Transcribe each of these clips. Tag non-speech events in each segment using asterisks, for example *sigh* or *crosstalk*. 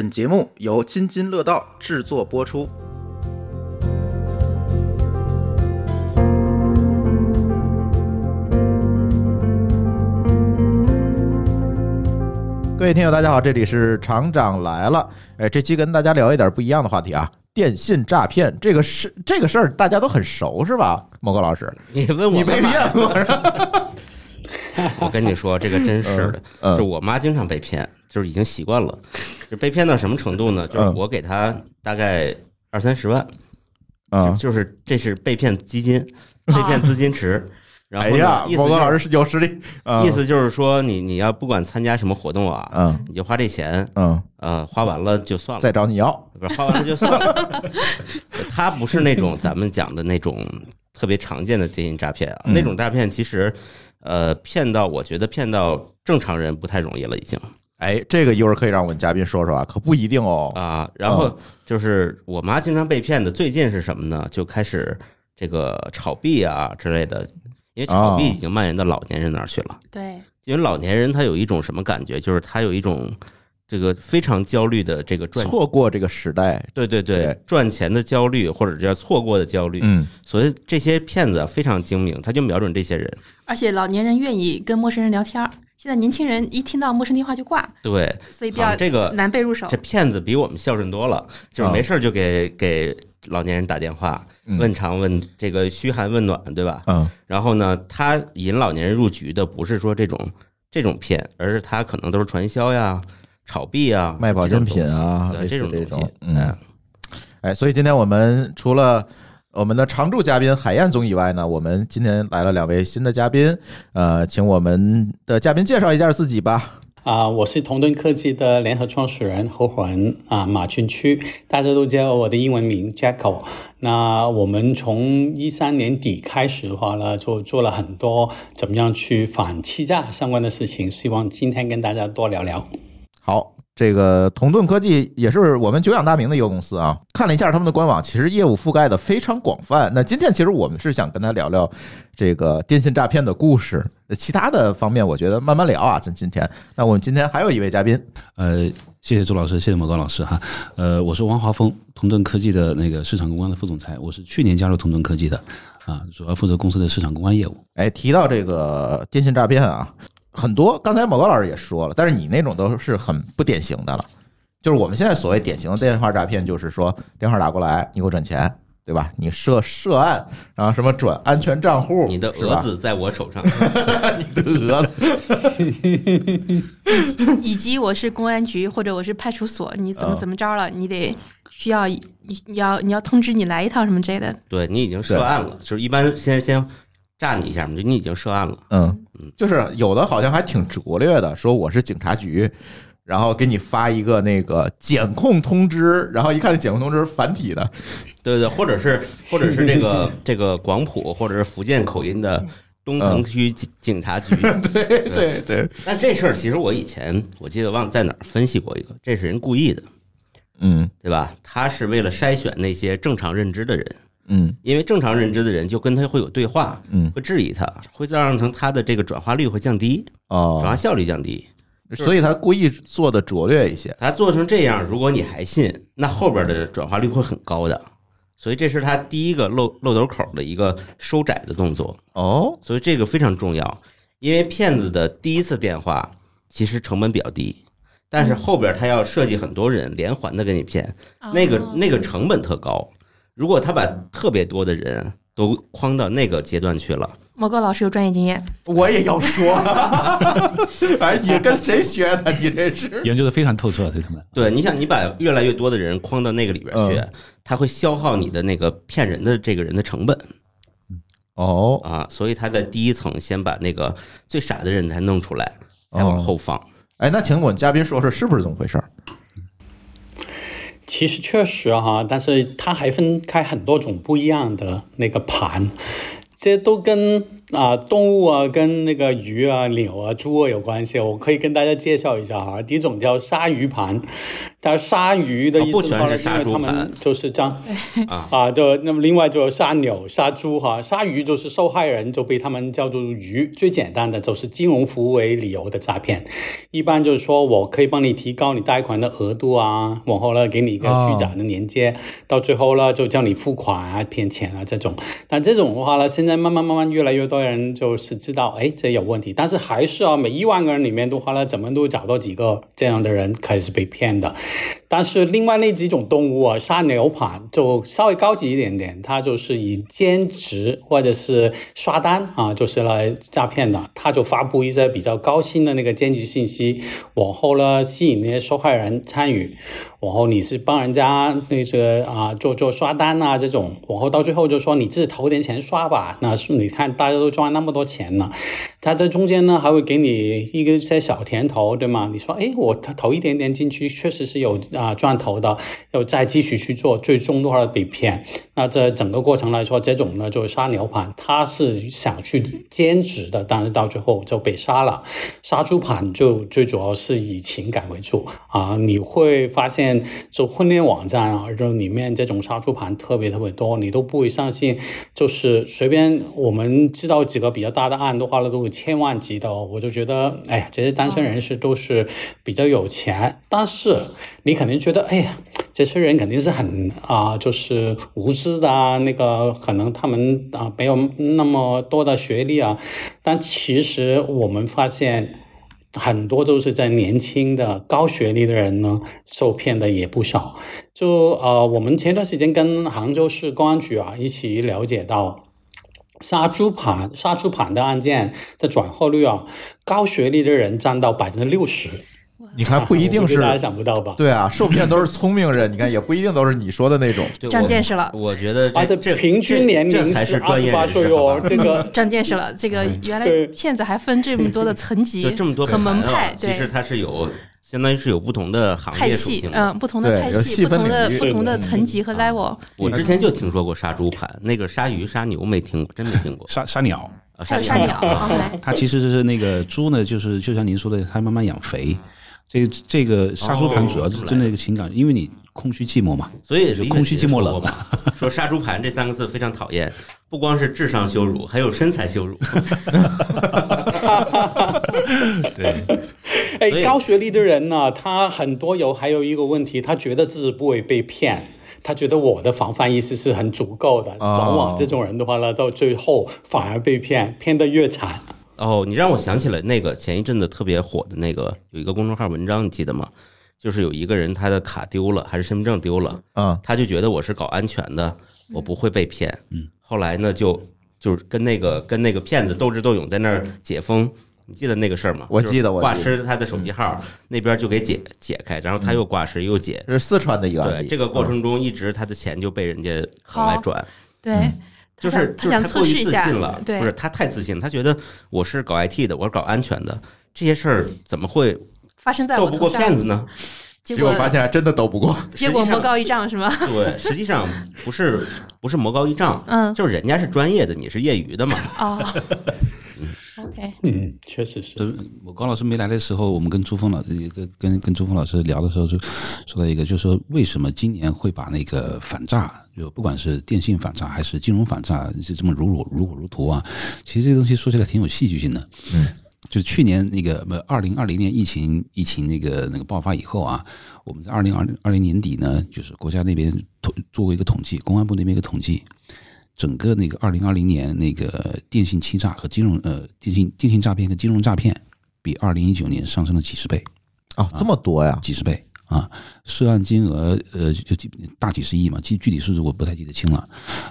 本节目由津津乐道制作播出。各位听友，大家好，这里是厂长来了。哎，这期跟大家聊一点不一样的话题啊，电信诈骗这个事，这个事儿大家都很熟是吧？某个老师，你问我你被骗过是吧？*laughs* 我跟你说，这个真是的，就我妈经常被骗，就是已经习惯了，就被骗到什么程度呢？就是嗯。我给她大概二三十万，啊，就是这是被骗基金，被骗资金池。然后呢哎呀，意思老师是有实力，啊意思就是说，你你要不管参加什么活动啊，嗯。你就花这钱，嗯，呃，花完了就算了，再找你要，不是花完了就算了。*laughs* 他不是那种咱们讲的那种特别常见的电信诈骗啊，嗯。那种诈骗其实，呃，骗到我觉得骗到正常人不太容易了，已经哎，这个一会儿可以让我们嘉宾说说啊，可不一定哦。啊。然后就是我妈经常被骗的，最近是什么呢？就开始这个炒币啊之类的，因为炒币哦已经蔓延到老年人那儿去了。对，因为老年人他有一种什么感觉，就是他有一种这个非常焦虑的这个赚错过这个时代，对对对对赚钱的焦虑，或者叫错过的焦虑。嗯，所以这些骗子啊非常精明，他就瞄准这些人。而且老年人愿意跟陌生人聊天儿，现在年轻人一听到陌生电话就挂，对，所以比较这个难被入手这。骗子比我们孝顺多了，就是没事儿就给给老年人打电话，嗯问长问这个嘘寒问暖，对吧？嗯然后呢，他引老年人入局的不是说这种这种骗，而是他可能都是传销呀、炒币啊、卖保健品啊这种这种类似这种。嗯哎哎，所以今天我们除了我们的常驻嘉宾海燕总以外呢，我们今天来了两位新的嘉宾，呃，请我们的嘉宾介绍一下自己吧。啊、我是同盾科技的联合创始人合伙人啊，马俊区，大家都叫我的英文名 Jacko。那我们从一三年底开始的话呢，就做了很多怎么样去反欺诈相关的事情，希望今天跟大家多聊聊。好，这个同盾科技也是我们久仰大名的一个公司啊。看了一下他们的官网，其实业务覆盖的非常广泛。那今天其实我们是想跟他聊聊这个电信诈骗的故事，其他的方面我觉得慢慢聊啊。咱今天，那我们今天还有一位嘉宾，呃，谢谢朱老师，谢谢某高老师哈。呃，我是王华峰，同盾科技的那个市场公关的副总裁，我是去年加入同盾科技的，啊，主要负责公司的市场公关业务。哎，提到这个电信诈骗啊，很多刚才某高老师也说了，但是你那种都是很不典型的了。就是我们现在所谓典型的电话诈骗，就是说电话打过来，你给我转钱，对吧？你涉涉案，然后什么转安全账户，你的是吧蛾子在我手上，*laughs* 你的蛾子，*laughs* 以及我是公安局或者我是派出所，你怎么嗯怎么着了，你得需要你你要你要通知你来一趟什么之类的。对你已经涉案了，就是一般先先炸你一下嘛，就你已经涉案了。嗯，就是有的好像还挺拙劣的，说我是警察局。然后给你发一个那个检控通知，然后一看检控通知繁体的，对对，*laughs* 或者是或者是这个 *laughs* 这个广普或者是福建口音的东城区警警察局。*laughs* 对对对，但这事儿其实我以前我记得忘在哪儿分析过一个，这是人故意的，嗯对吧？他是为了筛选那些正常认知的人，嗯因为正常认知的人就跟他会有对话，嗯，会质疑他，会造成他的这个转化率会降低，哦转化哦，效率降低。所以他故意做的拙劣一些，他做成这样，如果你还信，那后边的转化率会很高的。所以这是他第一个漏漏斗口的一个收窄的动作。哦，所以这个非常重要，因为骗子的第一次电话其实成本比较低，但是后边他要设计很多人连环的给你骗，那个哦那个成本特高。如果他把特别多的人都框到那个阶段去了，某个老师有专业经验，我也要说，*laughs* 哎，你跟谁学的？你这是？研究的非常透彻，对他们。对，你想你把越来越多的人框到那个里边去，他会消耗你的那个骗人的这个人的成本哦，啊，所以他在第一层先把那个最傻的人才弄出来，再往后放。哎，那请我们嘉宾说说是不是这么回事儿？其实确实哈、但是它还分开很多种不一样的那个盘，这都跟啊、动物啊、跟那个鱼啊、鸟啊、猪啊有关系。我可以跟大家介绍一下哈。第一种叫鲨鱼盘，但是鲨鱼的意思哦不全的话呢是他们盘就是这样啊啊，就那么另外就有杀鸟、杀猪哈，鲨鱼就是受害人就被他们叫做鱼，最简单的就是金融服务为理由的诈骗，一般就是说我可以帮你提高你贷款的额度啊，往后呢给你一个虚假的连接，到最后呢就叫你付款啊、骗钱啊这种。但这种的话呢，现在慢慢慢慢越来越多个人就是知道，哎，这有问题，但是还是啊，每一万个人里面的话呢，怎么都找到几个这样的人开始被骗的。但是另外那几种动物啊，杀牛盘就稍微高级一点点，它就是以兼职或者是刷单啊，就是来诈骗的。它就发布一些比较高薪的那个兼职信息，往后呢吸引那些受害人参与，往后你是帮人家那些啊做做刷单啊这种，往后到最后就说你自己投点钱刷吧，那是你看大家都赚那么多钱呢，他这中间呢还会给你一个些小甜头，对吗？你说哎我投一点点进去，确实是有啊赚头的，要再继续去做，最终的话被骗。那这整个过程来说，这种呢就是杀牛盘，他是想去兼职的，但是到最后就被杀了。杀猪盘就最主要是以情感为主啊，你会发现就婚恋网站啊，就里面这种杀猪盘特别特别多，你都不会相信，就是随便我们知道几个比较大的案的话呢，都有千万级的、哦，我就觉得，哎呀，这些单身人士都是比较有钱，但是你肯定觉得，哎呀，这些人肯定是很啊、就是无知的啊，那个可能他们啊没有那么多的学历啊，但其实我们发现。很多都是在年轻的高学历的人呢，受骗的也不少。就呃，我们前段时间跟杭州市公安局啊一起了解到，杀猪盘杀猪盘的案件的转化率啊，高学历的人占到百分之六十。你看不一定是 *laughs* 想不到吧？对啊，受骗都是聪明人，你看也不一定都是你说的那种。长见识了，我觉得啊，这这这平均年龄才是专二十八业人士，这个长见识了。这个原来骗子还分这么多的层级 *laughs* 就这么多和门派，对其实它是有，相当于是有不同的行派系业属性，嗯，不同的派系，不同的不同的层级和 level，我之前就听说过杀猪盘，那个杀鱼、杀牛没听过，真没听过。杀杀鸟，啊，还有杀鸟 *laughs* 它其实是那个猪呢，就是就像您说的，它慢慢养肥。这个这个杀猪盘主要是针对一个情感，因为你空虚寂寞嘛，所以就空虚寂寞冷嘛。*laughs* 说杀猪盘这三个字非常讨厌，不光是智商羞辱，还有身材羞辱。*laughs* 对，哎，高学历的人呢，他很多有还有一个问题，他觉得自己不会被骗。他觉得我的防范意识是很足够的，哦往往这种人的话呢，到最后反而被骗，骗得越惨。哦，你让我想起了那个前一阵子特别火的那个有一个公众号文章，你记得吗？就是有一个人他的卡丢了，还是身份证丢了，嗯，他就觉得我是搞安全的，我不会被骗。嗯，后来呢，就就是跟那个跟那个骗子斗智斗勇在那儿解封。你记得那个事儿吗？我记得我挂我记得失他的手机号，那边就给解解开，然后他又挂失又解。这是四川的一个案对，例。这个过程中一直他的钱就被人家往外转，对，就是他想就是他过于测试一下自信了，，对不是，他太自信，他觉得我是搞 IT 的，我是搞安全的，这些事儿怎么会发生在斗不过骗子呢？结果结果发现还真的斗不过。结果魔高一丈是吗？对，实际上不是不是魔高一丈，嗯，就是人家是专业的，你是业余的嘛。哦 *laughs* 嗯，确实是。我高老师没来的时候，我们跟朱峰老师跟跟跟朱峰老师聊的时候，就说到一个，就是说为什么今年会把那个反诈，就不管是电信反诈还是金融反诈，就这么如火如火如荼啊？其实这个东西说起来挺有戏剧性的。嗯，就是去年那个不二零二零年疫情疫情那个那个爆发以后啊，我们在二零二零二零年底呢，就是国家那边统做过一个统计，公安部那边一个统计，整个那个二零二零年那个电信欺诈和金融呃电信电信诈骗和金融诈骗，比二零一九年上升了几十倍，啊，这么多呀！几十倍啊！涉案金额呃就几大几十亿嘛，具具体数字我不太记得清了。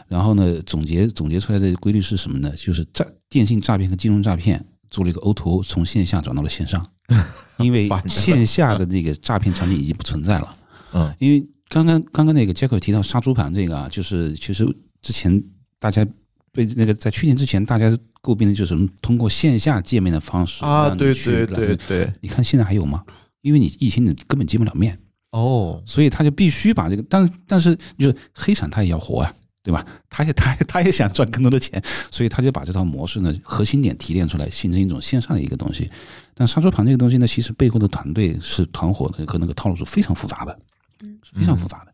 然后呢，总结总结出来的规律是什么呢？就是诈电信诈骗和金融诈骗做了一个 O to O，从线下转到了线上，*laughs* 因为线下的那个诈骗场景已经不存在了。嗯，因为刚刚刚刚那个杰克提到杀猪盘这个啊，就是其实之前大家被那个在去年之前大家诟病的就是通过线下见面的方式啊，对对对对，你看现在还有吗？因为你疫情你根本见不了面，哦，所以他就必须把这个，但但是就是黑产他也要活啊，对对吧？他也 *laughs* 他也他也想赚更多的钱，所以他就把这套模式呢核心点提炼出来，形成一种线上的一个东西。但杀猪盘这个东西呢，其实背后的团队是团伙的和那个套路是非常复杂的，是非常复杂的。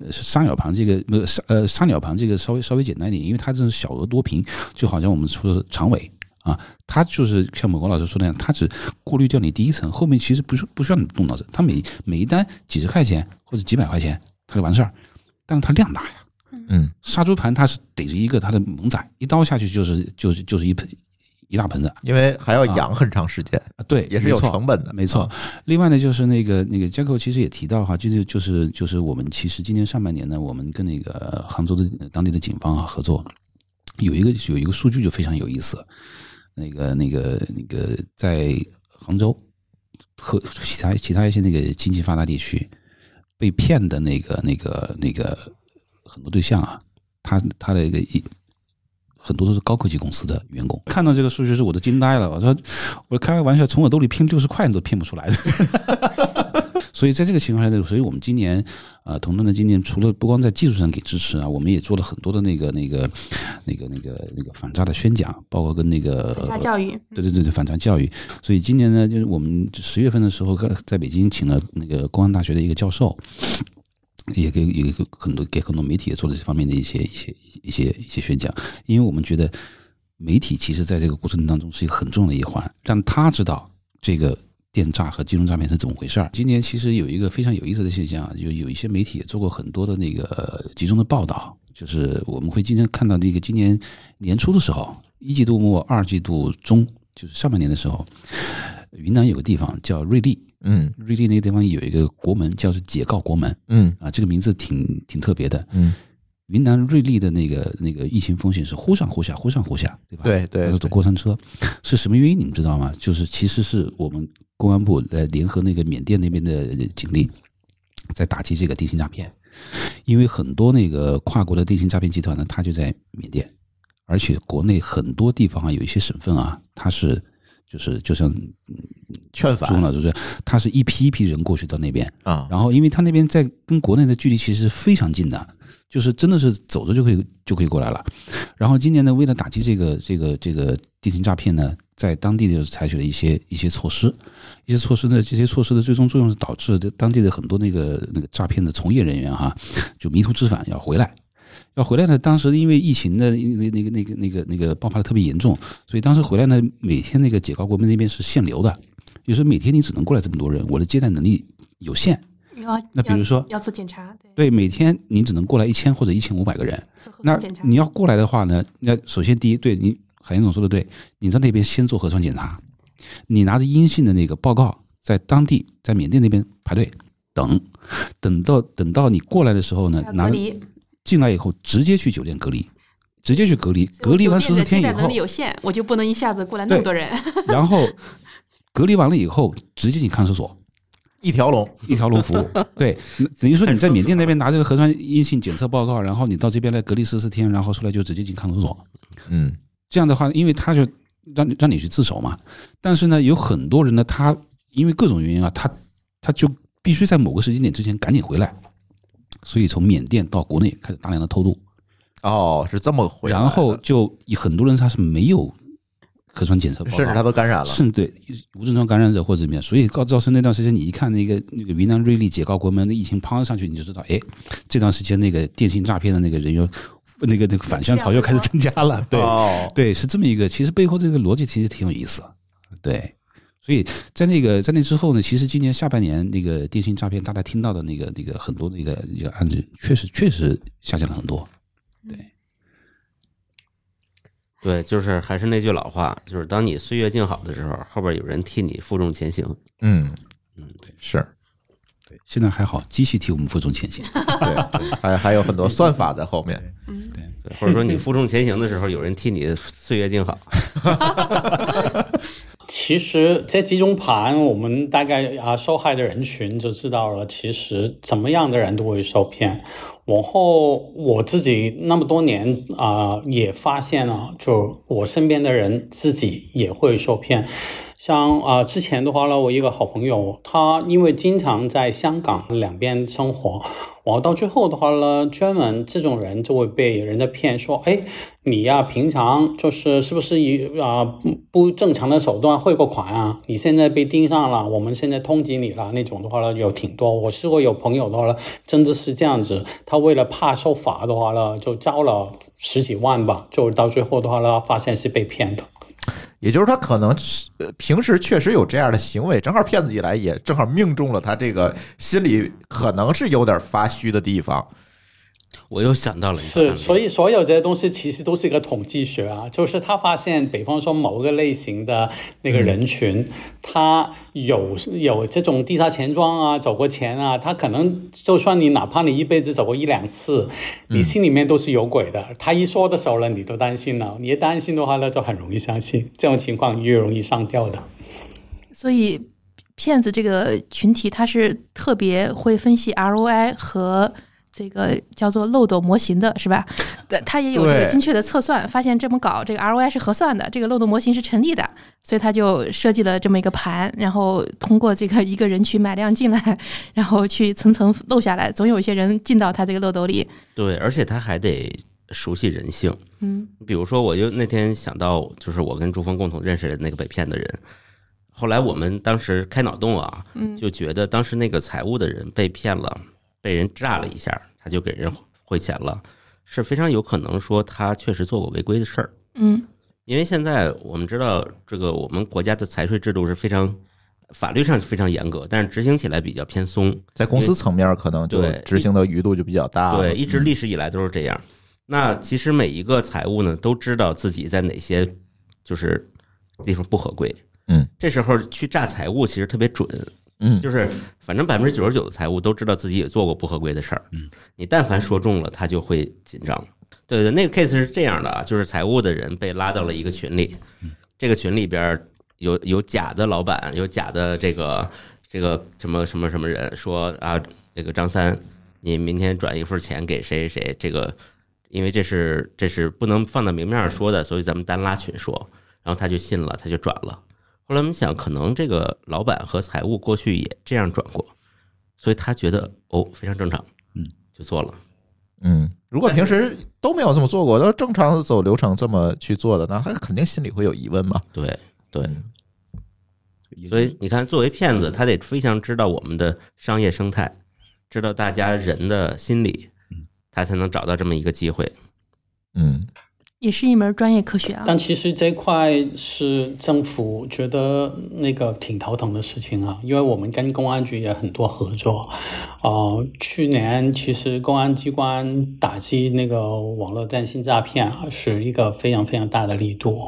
呃，杀鸟盘这个呃杀呃杀鸟盘这个稍微稍微简单一点，因为它这是小额多频，就好像我们说的长尾啊，它就是像某国老师说的那样，它只过滤掉你第一层，后面其实不需不需要你动脑子，它每每一单几十块钱或者几百块钱，它就完事儿，但是它量大呀。嗯，杀猪盘它是逮着一个它的猛仔，一刀下去就是就是就是一盆一大盆子因为还要养很长时间，啊，对，也是有成本的，没错。另外呢，就是那个那个 Jacko 其实也提到哈，就是就是就是我们其实今年上半年呢，我们跟那个杭州的当地的警方啊合作，有一个有一个数据就非常有意思，那个那个那个在杭州和其他其他一些那个经济发达地区被骗的那个那个那个很多对象啊，他他的一个一。很多都是高科技公司的员工，看到这个数据时我都惊呆了。我说，我开个玩笑，从我兜里骗六十块你都骗不出来的。*laughs* 所以在这个情况下呢，所以我们今年，呃，同盾的今年除了不光在技术上给支持啊，我们也做了很多的那个、那个、那个、那个、那个反诈的宣讲，包括跟那个反诈教育，对对对对，反诈教育。所以今年呢，就是我们十月份的时候，在在北京请了那个公安大学的一个教授，也给也给很多给很多媒体也做了这方面的一些一些一些一些宣讲，因为我们觉得媒体其实在这个过程当中是一个很重要的一环，让他知道这个。电诈和金融诈骗是怎么回事儿？今年其实有一个非常有意思的现象啊，有有一些媒体也做过很多的那个集中的报道，就是我们会经常看到那个今年年初的时候，一季度末、二季度中，就是上半年的时候，云南有个地方叫瑞丽，嗯瑞丽那个地方有一个国门叫做解告国门嗯啊，这个名字挺挺特别的。嗯，云南瑞丽的那个那个疫情风险是忽上忽下，忽上忽下，对吧？对对他说走过山车，是什么原因？你们知道吗？就是其实是我们公安部呃联合那个缅甸那边的警力，在打击这个电信诈骗，因为很多那个跨国的电信诈骗集团呢，它就在缅甸，而且国内很多地方啊，有一些省份啊，它是就是就像劝返朱老师说，他是一批一批人过去到那边，啊，然后因为他那边在跟国内的距离其实非常近的，就是真的是走着就可以就可以过来了。然后今年呢，为了打击这个这个这个电信诈骗呢，在当地就采取了一些一些措施，一些措施呢，这些措施的最终作用是导致这当地的很多那个那个诈骗的从业人员哈，就迷途知返要回来。要回来呢，当时因为疫情的那那个那个那个那个爆发的特别严重，所以当时回来呢，每天那个解告国门那边是限流的，就是每天你只能过来这么多人，我的接待能力有限。要那比如说要做检查，对，每天你只能过来一千或者一千五百个人。那。你要过来的话呢，那首先第一，对你海燕总说的对，你在那边先做核酸检查，你拿着阴性的那个报告，在当地在缅甸那边排队等，等到等到你过来的时候呢，拿隔离，进来以后直接去酒店隔离，直接去隔离，隔离完十四天以后的接待能力，有限，我就不能一下子过来那么多人。然后隔离完了以后直接进看守所。一条龙，一条龙服务，*laughs* 对，等于说你在缅甸那边拿这个核酸阴性检测报告，然后你到这边来隔离十四天，然后出来就直接进看守所。嗯这样的话，因为他就让你让你去自首嘛，但是呢，有很多人呢，他因为各种原因啊，他他就必须在某个时间点之前赶紧回来，所以从缅甸到国内开始大量的偷渡，哦，是这么回事，然后就有很多人他是没有核酸检测报告，甚至他都感染了，甚对无症状感染者或者怎么样，所以告造成那段时间，你一看那个那个云南瑞丽解告国门的疫情抛上去，你就知道，哎，这段时间那个电信诈骗的那个人又那个那个反向潮又开始增加了，对哦，对，是这么一个，其实背后这个逻辑其实挺有意思，对。所以在那个在那之后呢，其实今年下半年那个电信诈骗，大家听到的那个那个很多那个一个案子，确实确实下降了很多。对，对就是还是那句老话，就是当你岁月静好的时候，后边有人替你负重前行。嗯嗯，是对，现在还好，机器替我们负重前行。对，还还有很多算法在后面，对，或者说你负重前行的时候，有人替你岁月静好。*laughs* 其实，这几种盘，我们大概啊受害的人群就知道了，其实怎么样的人都会受骗。往后我自己那么多年啊、也发现了，就我身边的人自己也会受骗。像啊、之前的话呢，我一个好朋友，他因为经常在香港两边生活，然后到最后的话呢，专门这种人就会被人家骗说，哎，你呀、平常就是是不是以啊、不不正常的手段汇过款啊？你现在被盯上了，我们现在通缉你了，那种的话呢有挺多。我试过有朋友的话呢，真的是这样子，他为了怕受罚的话呢，就交了十几万吧，就到最后的话呢，发现是被骗的。也就是他可能平时确实有这样的行为，正好骗子一来也正好命中了他这个心里可能是有点发虚的地方。我又想到了一个是，所以所有这些东西其实都是一个统计学啊，就是他发现，比方说某个类型的那个人群，他有有这种地下钱庄啊，走过钱啊，他可能就算你哪怕你一辈子走过一两次，你心里面都是有鬼的。他一说的时候呢，你都担心了，你一担心的话呢，就很容易相信，这种情况越容易上吊的。所以骗子这个群体，他是特别会分析 ROI 和这个叫做漏斗模型的，是吧？对，他也有这个精确的测算，发现这么搞，这个 ROI 是合算的，这个漏斗模型是成立的，所以他就设计了这么一个盘，然后通过这个一个人群买量进来，然后去层层漏下来，总有一些人进到他这个漏斗里。对，而且他还得熟悉人性。嗯比如说，我就那天想到，就是我跟朱峰共同认识的那个被骗的人。后来我们当时开脑洞啊，嗯就觉得当时那个财务的人被骗了，被人炸了一下，他就给人汇钱了，是非常有可能说他确实做过违规的事儿。嗯因为现在我们知道，这个我们国家的财税制度是非常法律上是非常严格，但是执行起来比较偏松。在公司层面，可能就对执行的余度就比较大了。对，一直嗯历史以来都是这样。那其实每一个财务呢，都知道自己在哪些就是地方不合规。嗯，这时候去炸财务其实特别准，嗯，就是反正百分之九十九的财务都知道自己也做过不合规的事儿。嗯，你但凡说中了，他就会紧张。对对，那个 case 是这样的啊，就是财务的人被拉到了一个群里，这个群里边有有假的老板，有假的这个这个什么什么什么人说啊，那个张三，你明天转一份钱给谁谁谁，这个因为这是这是不能放到明面上说的，所以咱们单拉群说，然后他就信了，他就转了。后来我们想，可能这个老板和财务过去也这样转过，所以他觉得哦非常正常，嗯，就做了。嗯，如果平时都没有这么做过，都正常走流程这么去做的，那他肯定心里会有疑问嘛。对对，所以你看，作为骗子，他得非常知道我们的商业生态，知道大家人的心理，他才能找到这么一个机会。嗯也是一门专业科学啊。但其实这块是政府觉得那个挺头疼的事情啊，因为我们跟公安局也很多合作。呃，去年其实公安机关打击那个网络电信诈骗啊，是一个非常非常大的力度。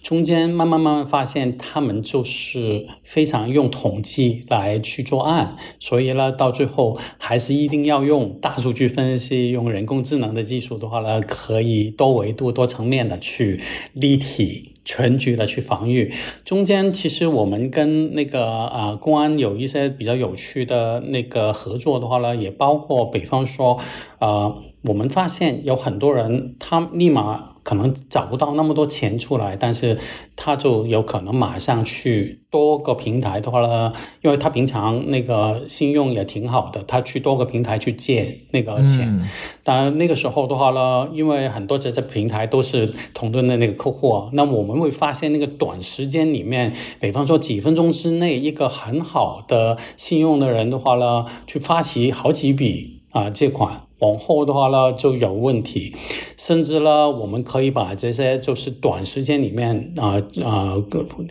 中间慢慢慢慢发现，他们就是非常用统计来去做案，所以呢，到最后还是一定要用大数据分析，用人工智能的技术的话呢，可以多维度、多层面的去立体。全局的去防御，中间其实我们跟那个啊、公安有一些比较有趣的那个合作的话呢，也包括比方说，呃，我们发现有很多人他立马可能找不到那么多钱出来，但是他就有可能马上去多个平台的话呢，因为他平常那个信用也挺好的，他去多个平台去借那个钱。嗯当然，那个时候的话呢，因为很多这些平台都是同盾的那个客户啊，那我们会发现那个短时间里面，比方说几分钟之内，一个很好的信用的人的话呢，去发起好几笔啊、借款。往后的话呢就有问题，甚至呢，我们可以把这些就是短时间里面啊啊、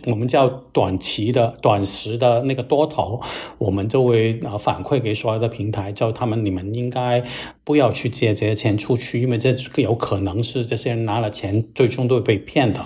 我们叫短期的、短时的那个多头，我们就会啊反馈给所有的平台，叫他们你们应该不要去借这些钱出去，因为这有可能是这些人拿了钱，最终都会被骗的。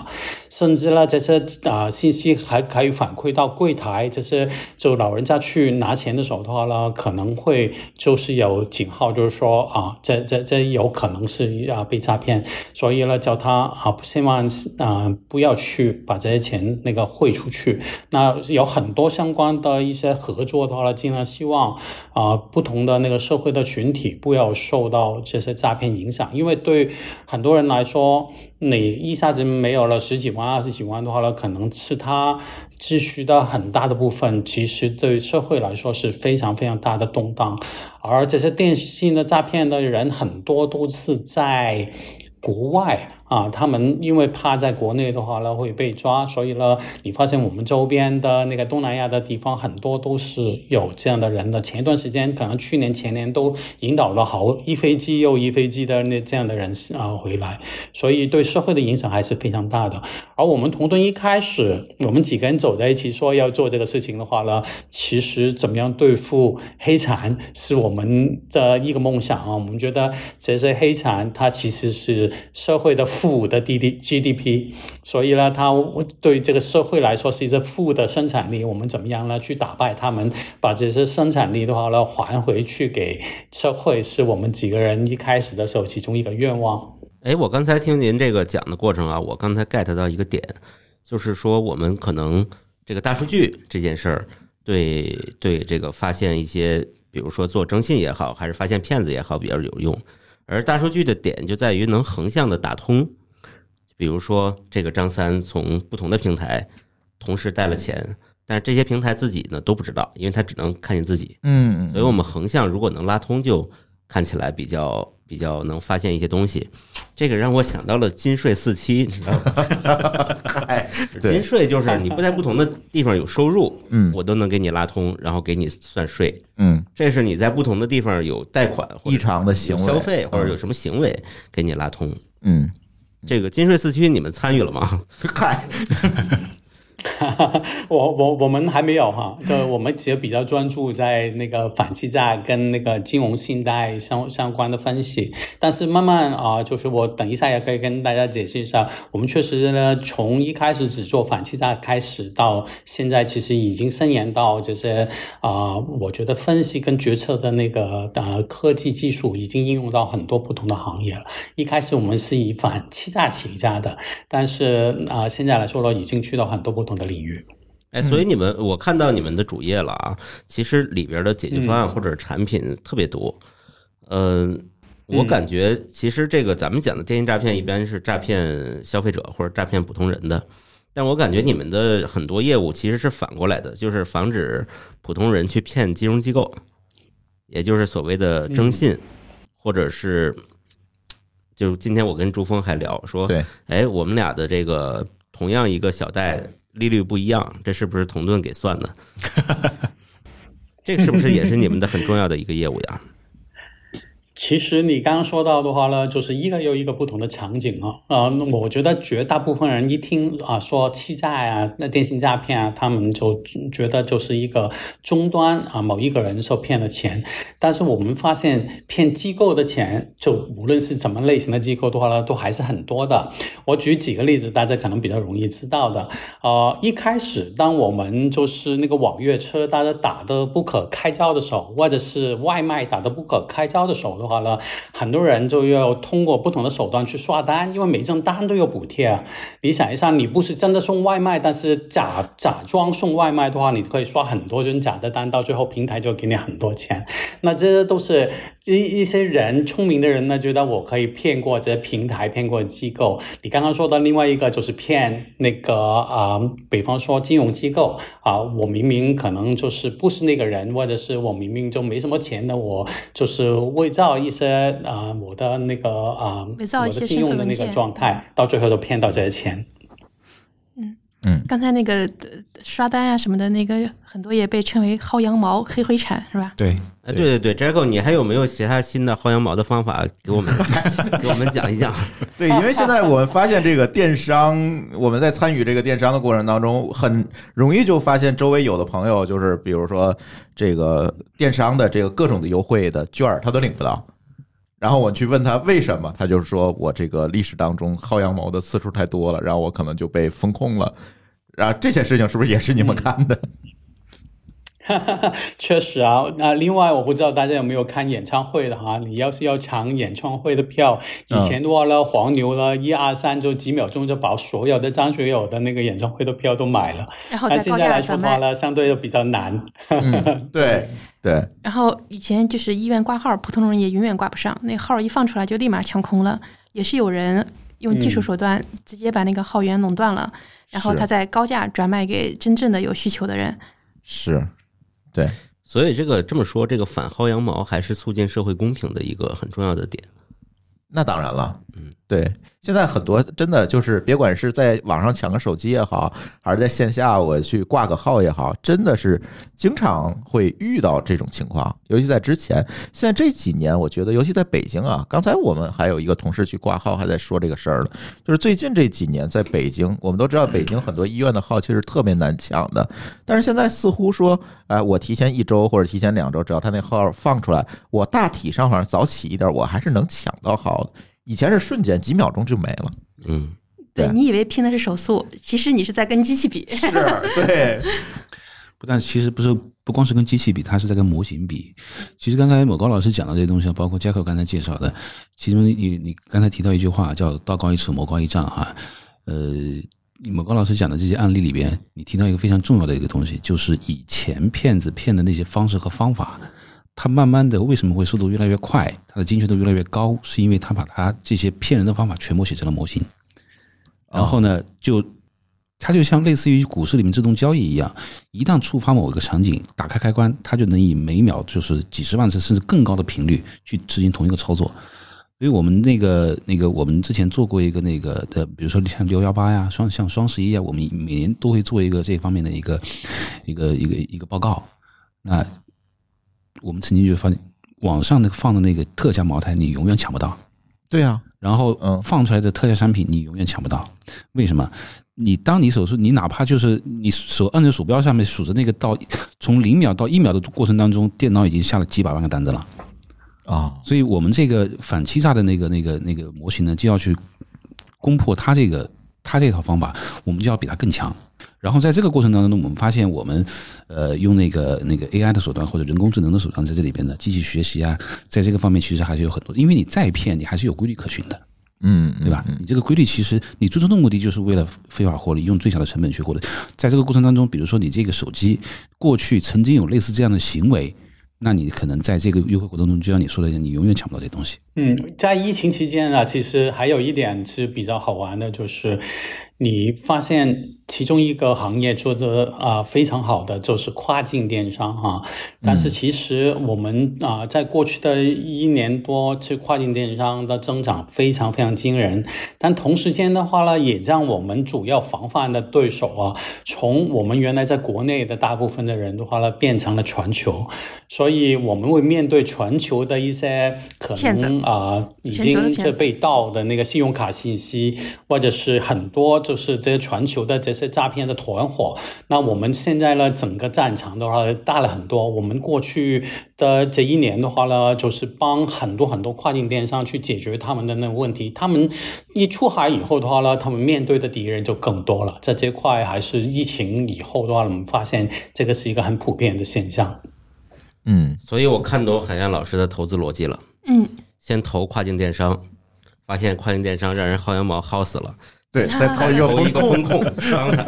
甚至呢，这些啊、信息还可以反馈到柜台，这些就老人家去拿钱的时候的话呢，可能会就是有警号，就是说啊，这这这有可能是啊被诈骗，所以呢，叫他啊千万啊不要去把这些钱那个汇出去。那有很多相关的一些合作的话呢，尽量希望啊不同的那个社会的群体不要说受到这些诈骗影响，因为对很多人来说，你一下子没有了十几万、二十几万的话呢，可能是他积蓄的很大的部分，其实对社会来说是非常非常大的动荡。而这些电信的诈骗的人很多都是在国外。啊，他们因为怕在国内的话呢会被抓，所以呢，你发现我们周边的那个东南亚的地方很多都是有这样的人的。前一段时间，可能去年前年都引导了好一飞机又一飞机的那这样的人啊回来，所以对社会的影响还是非常大的。而我们同盾一开始，我们几个人走在一起说要做这个事情的话呢，其实怎么样对付黑产是我们的一个梦想啊。我们觉得这些黑产它其实是社会的。负的 D D G D P，所以呢，它对这个社会来说是一个负的生产力。我们怎么样呢？去打败他们，把这些生产力的话呢还回去给社会，是我们几个人一开始的时候其中一个愿望。哎，我刚才听您这个讲的过程啊，我刚才 get 到一个点，就是说我们可能这个大数据这件事儿，对对这个发现一些，比如说做征信也好，还是发现骗子也好，比较有用。而大数据的点就在于能横向的打通，比如说这个张三从不同的平台同时带了钱，但是这些平台自己呢都不知道，因为他只能看见自己。嗯，所以我们横向如果能拉通，就看起来比较比较能发现一些东西。这个让我想到了金税四期，你知道吗？*laughs* *laughs* 金税就是你不在不同的地方有收入，嗯，我都能给你拉通，然后给你算税。嗯，这是你在不同的地方有贷款或异常的行为、消费或者有什么行为给你拉通。嗯，这个金税四期你们参与了吗？嗨。*laughs* *laughs* 我我我们还没有哈，就 *laughs* 我们其实比较专注在那个反欺诈跟那个金融信贷相相关的分析，但是慢慢啊，就是我等一下也可以跟大家解释一下，我们确实呢，从一开始只做反欺诈开始，到现在其实已经伸延到就是啊，我觉得分析跟决策的那个呃科技技术已经应用到很多不同的行业了。一开始我们是以反欺诈起家的，但是啊，现在来说呢，已经去到很多不同。的领域，哎，所以你们我看到你们的主页了啊，其实里边的解决方案或者产品特别多。嗯，我感觉其实这个咱们讲的电信诈骗一般是诈骗消费者或者诈骗普通人的，但我感觉你们的很多业务其实是反过来的，就是防止普通人去骗金融机构，也就是所谓的征信，或者是就今天我跟朱峰还聊说，对，哎，我们俩的这个。同样一个小贷利率不一样，这是不是同盾给算的？*laughs* 这是不是也是你们的很重要的一个业务呀？其实你刚刚说到的话呢，就是一个又一个不同的场景啊啊，那我觉得绝大部分人一听啊说欺诈啊，那电信诈骗啊，他们就觉得就是一个终端啊某一个人受骗了钱。但是我们发现骗机构的钱，就无论是什么类型的机构的话呢，都还是很多的。我举几个例子，大家可能比较容易知道的。呃，一开始当我们就是那个网约车大家打的不可开交的时候，或者是外卖打的不可开交的时候。的话呢，很多人就要通过不同的手段去刷单，因为每张单都有补贴。你想一下，你不是真的送外卖，但是假假装送外卖的话，你可以刷很多张假的单，到最后平台就给你很多钱。那这都是一一些人聪明的人呢，觉得我可以骗过这些平台，骗过机构。你刚刚说的另外一个就是骗那个啊，比方说金融机构啊，我明明可能就是不是那个人，或者是我明明就没什么钱的，我就是伪造。一些啊，我的那个啊，我的信用的那个状态，到最后都骗到这些钱。嗯嗯，刚才那个刷单啊什么的，那个很多也被称为薅羊毛、黑灰产，是吧？对，哎，对对对，Jaco，你还有没有其他新的薅羊毛的方法给我们 *laughs* 给我们讲一讲？对，因为现在我们发现这个电商，我们在参与这个电商的过程当中，很容易就发现周围有的朋友就是，比如说这个电商的这个各种的优惠的券儿，他都领不到。然后我去问他为什么，他就是说我这个历史当中薅羊毛的次数太多了，然后我可能就被封控了。然后这些事情是不是也是你们干的？*laughs* 确实啊，那另外我不知道大家有没有看演唱会的哈，你要是要抢演唱会的票，以前的话呢，黄牛呢一二三就几秒钟就把所有的张学友的那个演唱会的票都买了，然后那现在高价转卖。来说的话呢，相对就比较难。嗯，对 *laughs* 对，然后以前就是医院挂号，普通人也永远挂不上，那号一放出来就立马抢空了。也是有人用技术手段直接把那个号源垄断了，然后他再高价转卖给真正的有需求的人。是，对，所以这个这么说，这个反薅羊毛还是促进社会公平的一个很重要的点。那当然了，嗯，对，现在很多真的就是，别管是在网上抢个手机也好，还是在线下我去挂个号也好，真的是经常会遇到这种情况。尤其在之前，现在这几年，我觉得，尤其在北京啊，刚才我们还有一个同事去挂号，还在说这个事儿呢。就是最近这几年，在北京，我们都知道北京很多医院的号其实特别难抢的，但是现在似乎说，哎，我提前一周或者提前两周，只要他那号放出来，我大体上好像早起一点，我还是能抢到号。以前是瞬间几秒钟就没了，嗯，对对你以为拼的是手速，其实你是在跟机器比。是对，*laughs* 不但其实不是不光是跟机器比，它是在跟模型比。其实刚才某高老师讲的这些东西，包括 Jacko 刚才介绍的，其中你你刚才提到一句话叫“道高一尺，魔高一丈”哈。呃，某高老师讲的这些案例里边，你提到一个非常重要的一个东西，就是以前骗子骗的那些方式和方法，它慢慢的为什么会速度越来越快，它的精确度越来越高，是因为它把它这些骗人的方法全部写成了模型，然后呢，就它就像类似于股市里面自动交易一样，一旦触发某一个场景，打开开关，它就能以每秒就是几十万次甚至更高的频率去执行同一个操作。所以我们那个那个，我们之前做过一个那个的，比如说像六幺八呀、双像双十一啊，我们每年都会做一个这方面的一个一个一个一个报告。那我们曾经就发现，网上那个放的那个特价茅台，你永远抢不到。对啊、然后嗯放出来的特价商品你永远抢不到，为什么？你当你手术，你哪怕就是你手按着鼠标上面数着那个到从零秒到一秒的过程当中，电脑已经下了几百万个单子了。啊，所以我们这个反欺诈的那个那个那个模型呢，就要去攻破它这个它这套方法，我们就要比它更强。然后在这个过程当中呢，我们发现我们呃用那个那个 AI 的手段或者人工智能的手段在这里边的机器学习啊，在这个方面其实还是有很多，因为你再骗你还是有规律可循的。嗯，对吧？你这个规律其实你最终的目的就是为了非法获利，用最小的成本去获利。在这个过程当中，比如说你这个手机过去曾经有类似这样的行为，那你可能在这个优惠活动中，就像你说的一样，你永远抢不到这东西。嗯，在疫情期间啊，其实还有一点是比较好玩的，就是你发现其中一个行业做的啊、非常好的就是跨境电商哈、但是其实我们啊、在过去的一年多，这跨境电商的增长非常非常惊人，但同时间的话呢，也让我们主要防范的对手啊，从我们原来在国内的大部分的人的话呢，变成了全球，所以我们会面对全球的一些可能啊、已经这被盗的那个信用卡信息，或者是很多就是这些全球的这些诈骗的团伙。那我们现在呢，整个战场的话大了很多。我们过去的这一年的话呢，就是帮很多很多跨境电商去解决他们的那个问题。他们一出海以后的话呢，他们面对的敌人就更多了。在这块还是疫情以后的话，我们发现这个是一个很普遍的现象。嗯，所以我看懂海燕老师的投资逻辑了。嗯，先投跨境电商，发现跨境电商让人薅羊毛薅死了，对，*laughs* 再掏一个 *laughs* 一个风控，*laughs* 风控。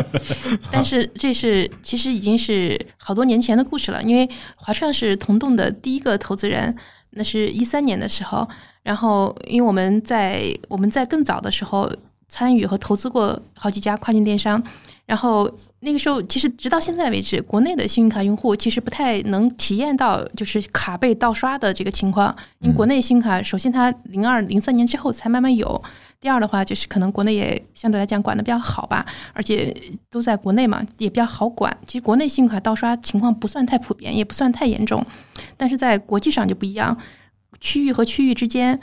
但是这是其实已经是好多年前的故事了，因为华创是同动的第一个投资人，那是一三年的时候。然后，因为我们在我们在更早的时候参与和投资过好几家跨境电商，然后那个时候其实直到现在为止，国内的信用卡用户其实不太能体验到就是卡被盗刷的这个情况，因为国内信用卡首先它零二零三年之后才慢慢有。第二的话，就是可能国内也相对来讲管的比较好吧，而且都在国内嘛，也比较好管。其实国内信用卡盗刷情况不算太普遍，也不算太严重，但是在国际上就不一样，区域和区域之间。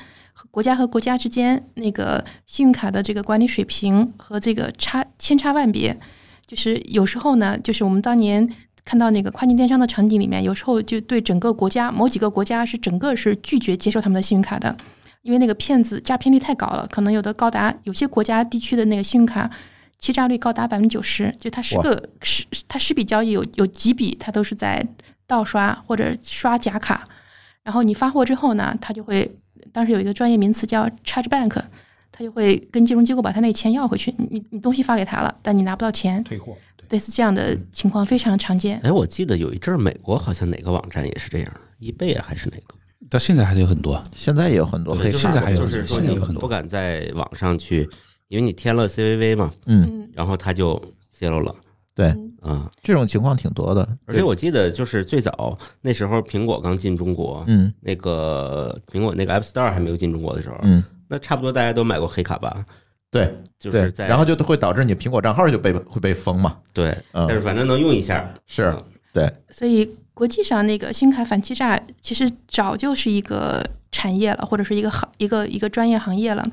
国家和国家之间，那个信用卡的这个管理水平和这个差千差万别，就是有时候呢，就是我们当年看到那个跨境电商的场景里面，有时候就对整个国家某几个国家是整个是拒绝接受他们的信用卡的，因为那个骗子诈骗率太高了，可能有的高达有些国家地区的那个信用卡欺诈率高达百分之九十，就它十个十它十笔交易有有几笔它都是在盗刷或者刷假卡，然后你发货之后呢，它就会当时有一个专业名词叫 chargeback，它就会跟金融机构把他那个钱要回去，你你东西发给他了，但你拿不到钱，退货。类似这样的情况非常常见。哎，我记得有一阵儿美国好像哪个网站也是这样，易贝啊还是哪个？到现在还是有很多，现在也有很多黑就是现在还有就是说你现在有很多。不敢在网上去，因为你添了 CVV 嘛，嗯，嗯，然后他就泄露了。对，啊。这种情况挺多的。而且我记得就是最早那时候苹果刚进中国，嗯。那个苹果那个 App Store 还没有进中国的时候，嗯，那差不多大家都买过黑卡吧？对对，就是在然后就会导致你苹果账号就被会被封嘛。对，嗯。但是反正能用一下，是嗯。对，所以国际上那个信用卡反欺诈其实早就是一个产业了，或者是一个行一个一个专业行业了。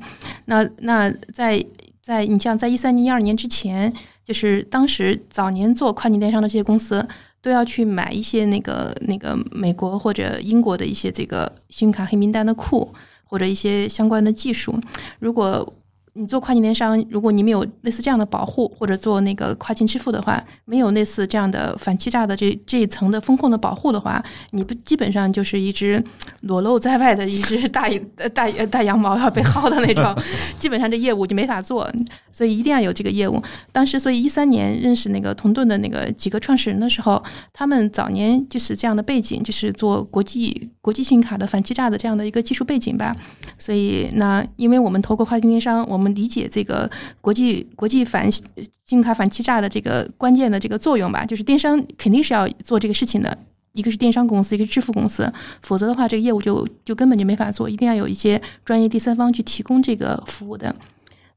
那那在在你像在一三年、一二年之前，就是当时早年做跨境电商的这些公司。都要去买一些那个那个美国或者英国的一些这个信用卡黑名单的库，或者一些相关的技术。如果你做跨境电商，如果你没有类似这样的保护，或者做那个跨境支付的话，没有类似这样的反欺诈的这这一层的风控的保护的话，你不基本上就是一只裸露在外的一只大呃大呃大羊毛要被薅的那种，*laughs* 基本上这业务就没法做，所以一定要有这个业务。当时，所以一三年认识那个同盾的那个几个创始人的时候，他们早年就是这样的背景，就是做国际国际信用卡的反欺诈的这样的一个技术背景吧。所以，那因为我们投过跨境电商，我们理解这个国际国际反信用卡反欺诈的这个关键的这个作用吧，就是电商肯定是要做这个事情的。一个是电商公司，一个是支付公司，否则的话，这个业务就就根本就没法做，一定要有一些专业第三方去提供这个服务的。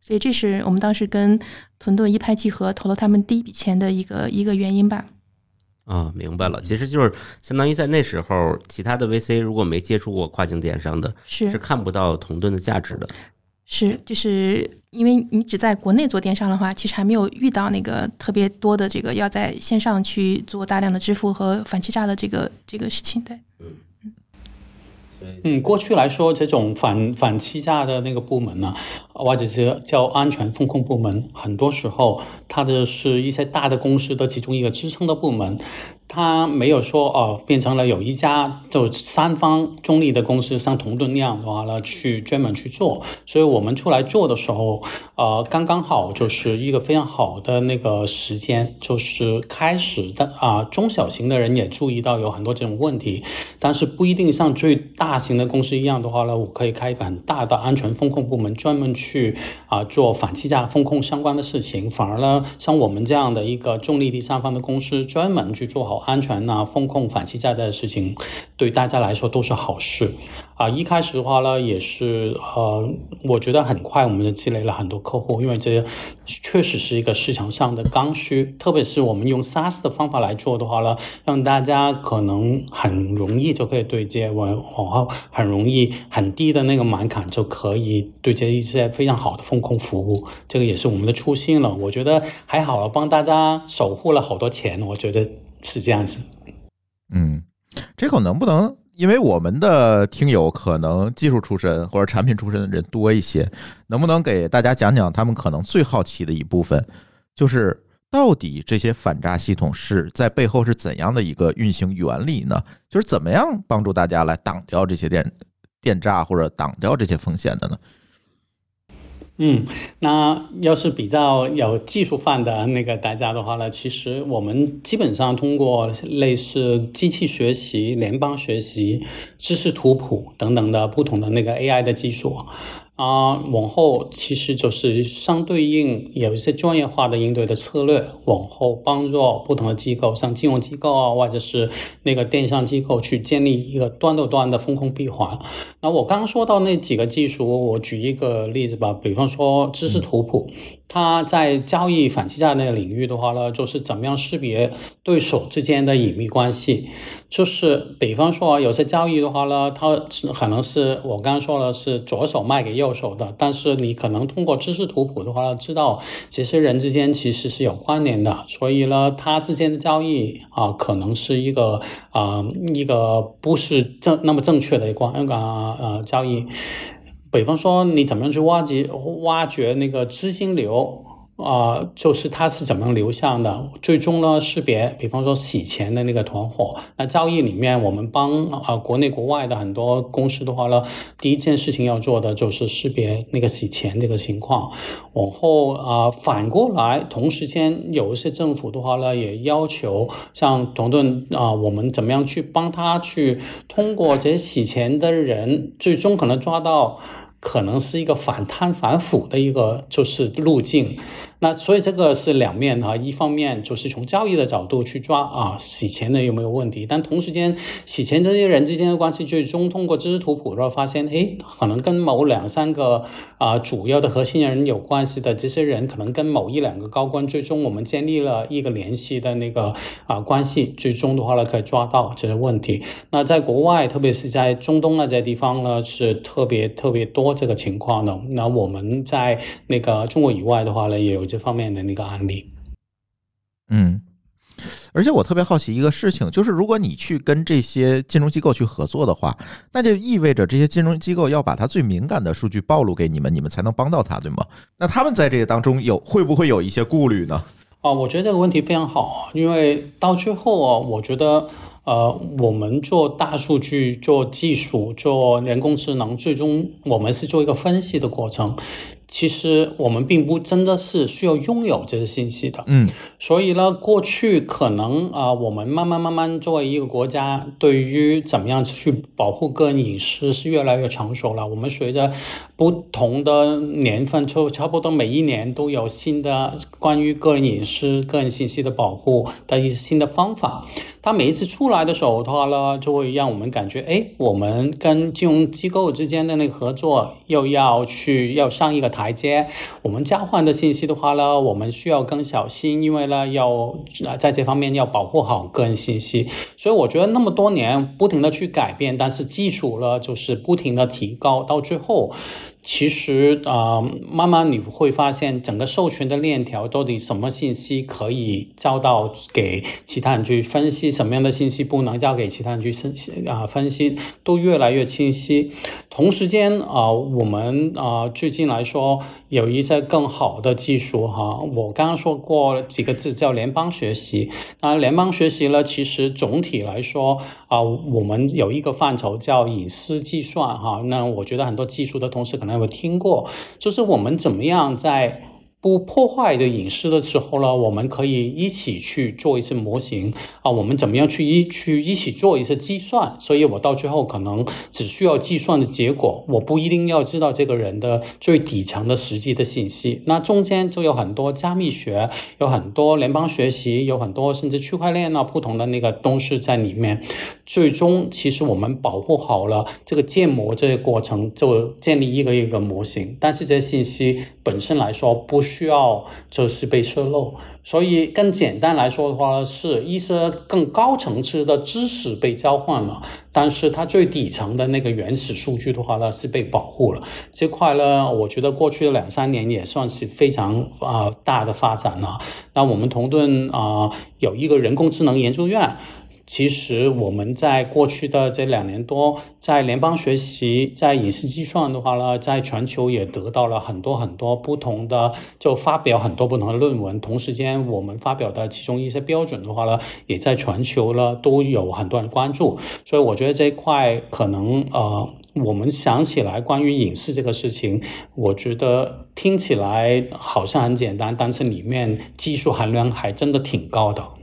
所以，这是我们当时跟屯盾一拍即合，投了他们第一笔钱的一个一个原因吧。啊，明白了，其实就是相当于在那时候，其他的 VC 如果没接触过跨境电商的，是是看不到同盾的价值的。是，就是因为你只在国内做电商的话，其实还没有遇到那个特别多的这个要在线上去做大量的支付和反欺诈的这个这个事情。对，嗯，过去来说，这种反反欺诈的那个部门呢，或者是叫安全风控部门，很多时候它的是一些大的公司的其中一个支撑的部门。他没有说哦，变成了有一家就三方中立的公司，像同盾那样的话呢，去专门去做。所以我们出来做的时候，呃，刚刚好就是一个非常好的那个时间，就是开始的啊、中小型的人也注意到有很多这种问题，但是不一定像最大型的公司一样的话呢，我可以开一个很大的安全风控部门，专门去啊、做反欺诈风控相关的事情。反而呢，像我们这样的一个中立第三方的公司，专门去做好安全呐、风控、反欺诈的事情，对大家来说都是好事。啊，一开始的话呢，也是呃，我觉得很快我们就积累了很多客户，因为这确实是一个市场上的刚需，特别是我们用 SaaS 的方法来做的话呢，让大家可能很容易就可以对接，我然后很容易很低的那个门槛就可以对接一些非常好的风控服务，这个也是我们的初心了。我觉得还好了，帮大家守护了好多钱，我觉得是这样子。嗯，这口能不能？因为我们的听友可能技术出身或者产品出身的人多一些，能不能给大家讲讲他们可能最好奇的一部分，就是到底这些反诈系统是在背后是怎样的一个运行原理呢？就是怎么样帮助大家来挡掉这些电电诈或者挡掉这些风险的呢？嗯，那要是比较有技术范的那个大家的话呢，其实我们基本上通过类似机器学习、联邦学习、知识图谱等等的不同的那个 AI 的技术。啊、往后其实就是相对应有一些专业化的应对的策略，往后帮助不同的机构，像金融机构啊，或者是那个电商机构去建立一个端到端的风控闭环。那我刚刚说到那几个技术，我举一个例子吧，比方说知识图谱，它在交易反欺诈那个领域的话呢，就是怎么样识别对手之间的隐秘关系。就是比方说有些交易的话呢，它可能是我刚刚说了是左手卖给右手的，但是你可能通过知识图谱的话呢，知道这些人之间其实是有关联的，所以呢，它之间的交易啊，可能是一个啊、一个不是正那么正确的关那个呃交易。比方说，你怎么样去挖掘挖掘那个资金流？啊，就是它是怎么流向的？最终呢，识别，比方说洗钱的那个团伙，那交易里面，我们帮啊国内国外的很多公司的话呢，第一件事情要做的就是识别那个洗钱这个情况。往后啊，反过来，同时间有一些政府的话呢，也要求像同盾啊，我们怎么样去帮他去通过这些洗钱的人，最终可能抓到。可能是一个反贪反腐的一个就是路径。那所以这个是两面啊，一方面就是从交易的角度去抓啊洗钱的有没有问题，但同时间洗钱这些人之间的关系，最终通过知识图谱，然后发现，哎，可能跟某两三个啊主要的核心人有关系的这些人，可能跟某一两个高官，最终我们建立了一个联系的那个啊关系，最终的话呢可以抓到这些问题。那在国外，特别是在中东那些地方呢，是特别特别多这个情况的。那我们在那个中国以外的话呢，也有。这方面的那个案例，嗯，而且我特别好奇一个事情，就是如果你去跟这些金融机构去合作的话，那就意味着这些金融机构要把它最敏感的数据暴露给你们，你们才能帮到他，对吗？那他们在这个当中有会不会有一些顾虑呢？啊，我觉得这个问题非常好，因为到最后啊，我觉得呃，我们做大数据、做技术、做人工智能，最终我们是做一个分析的过程。其实我们并不真的是需要拥有这些信息的，嗯，所以呢，过去可能啊，我们慢慢慢慢作为一个国家，对于怎么样去保护个人隐私是越来越成熟了。我们随着不同的年份，就差不多每一年都有新的关于个人隐私、个人信息的保护的一些新的方法。它每一次出来的时候的话呢，就会让我们感觉，哎，我们跟金融机构之间的那个合作又要去要上一个台阶。我们交换的信息的话呢，我们需要更小心，因为呢要在这方面要保护好个人信息。所以我觉得那么多年不停的去改变，但是技术呢就是不停的提高，到最后。其实啊，慢慢你会发现，整个授权的链条到底什么信息可以交到给其他人去分析，什么样的信息不能交给其他人去分析啊？分析都越来越清晰。同时间啊，我们啊最近来说有一些更好的技术哈。我刚刚说过几个字叫联邦学习。那联邦学习呢，其实总体来说啊，我们有一个范畴叫隐私计算哈。那我觉得很多技术的同事可能。有听过，就是我们怎么样在。不破坏的隐私的时候呢，我们可以一起去做一些模型啊，我们怎么样去一去一起做一些计算？所以我到最后可能只需要计算的结果，我不一定要知道这个人的最底层的实际的信息。那中间就有很多加密学，有很多联邦学习，有很多甚至区块链啊不同的那个东西在里面。最终，其实我们保护好了这个建模这个过程，就建立一个一个模型。但是这些信息本身来说不需。需要就是被泄露，所以更简单来说的话，是一些更高层次的知识被交换了，但是它最底层的那个原始数据的话呢，是被保护了。这块呢，我觉得过去的两三年也算是非常啊大的发展了。那我们同盾啊有一个人工智能研究院。其实我们在过去的这两年多，在联邦学习，在隐私计算的话呢，在全球也得到了很多很多不同的，就发表很多不同的论文。同时间，我们发表的其中一些标准的话呢，也在全球呢都有很多人关注。所以我觉得这一块可能呃，我们想起来关于隐私这个事情，我觉得听起来好像很简单，但是里面技术含量还真的挺高的。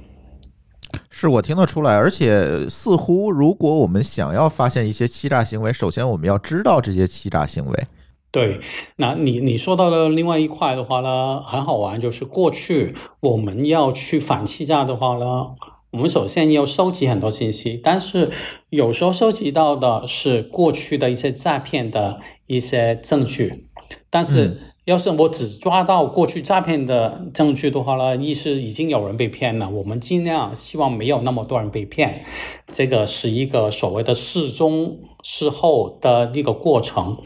是我听得出来，而且似乎如果我们想要发现一些欺诈行为，首先我们要知道这些欺诈行为。对，那你你说到的另外一块的话呢，很好玩，就是过去我们要去反欺诈的话呢，我们首先要收集很多信息，但是有时候收集到的是过去的一些诈骗的一些证据，但是。要是我只抓到过去诈骗的证据的话呢，意思已经有人被骗了。我们尽量希望没有那么多人被骗，这个是一个所谓的事中事后的一个过程。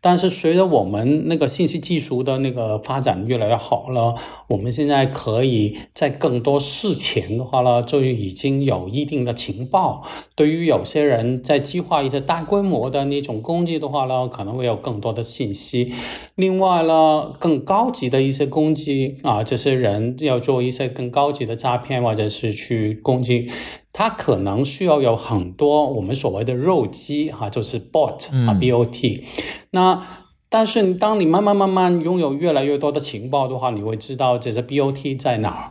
但是随着我们那个信息技术的那个发展越来越好了，我们现在可以在更多事前的话呢，就已经有一定的情报。对于有些人在计划一些大规模的那种攻击的话呢，可能会有更多的信息。另外呢，更高级的一些攻击啊，这些人要做一些更高级的诈骗或者是去攻击。它可能需要有很多我们所谓的肉鸡哈，就是 bot 啊，bot。那但是当你慢慢慢慢拥有越来越多的情报的话，你会知道这些 bot 在哪儿，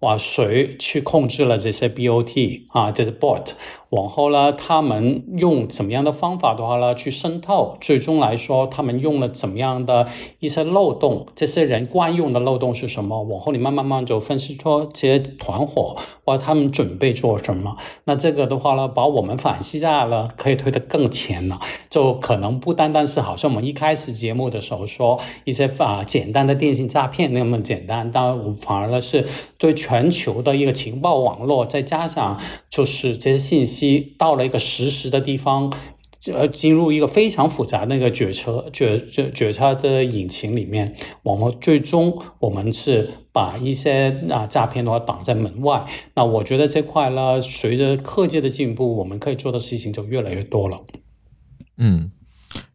哇，谁去控制了这些 bot 啊，这些 bot。往后呢，他们用怎么样的方法的话呢，去渗透？最终来说，他们用了怎么样的一些漏洞？这些人惯用的漏洞是什么？往后你慢慢慢就分析出这些团伙，或他们准备做什么？那这个的话呢，把我们反西价了，可以推得更前了。就可能不单单是好像我们一开始节目的时候说一些啊简单的电信诈骗那么简单，但反而呢是对全球的一个情报网络，再加上就是这些信息。到了一个实时的地方，呃，进入一个非常复杂的那个决策决决决策的引擎里面，我们最终我们是把一些啊诈骗的话挡在门外。那我觉得这块呢，随着科技的进步，我们可以做的事情就越来越多了。嗯，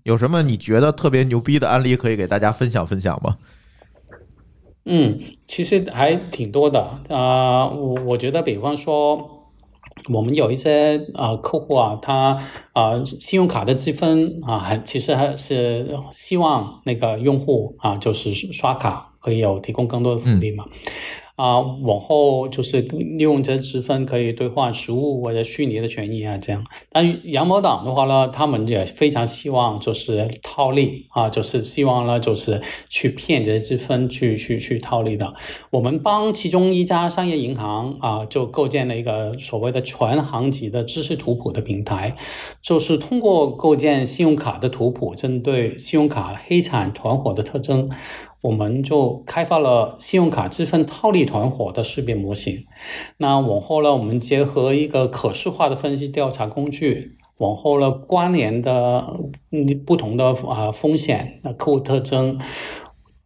有什么你觉得特别牛逼的案例可以给大家分享分享吗？嗯，其实还挺多的啊，我我觉得，比方说。我们有一些啊客户啊，他啊信用卡的积分啊，还其实还是希望那个用户啊，就是刷卡可以有提供更多的福利嘛。啊，往后就是利用这积分可以兑换实物或者虚拟的权益啊，这样。但羊毛党的话呢，他们也非常希望就是套利啊，就是希望呢就是去骗这些积分去去去套利的。我们帮其中一家商业银行啊，就构建了一个所谓的全行级的知识图谱的平台，就是通过构建信用卡的图谱，针对信用卡黑产团伙的特征。我们就开发了信用卡积分套利团伙的识别模型。那往后呢，我们结合一个可视化的分析调查工具，往后呢关联的不同的啊风险、客户特征，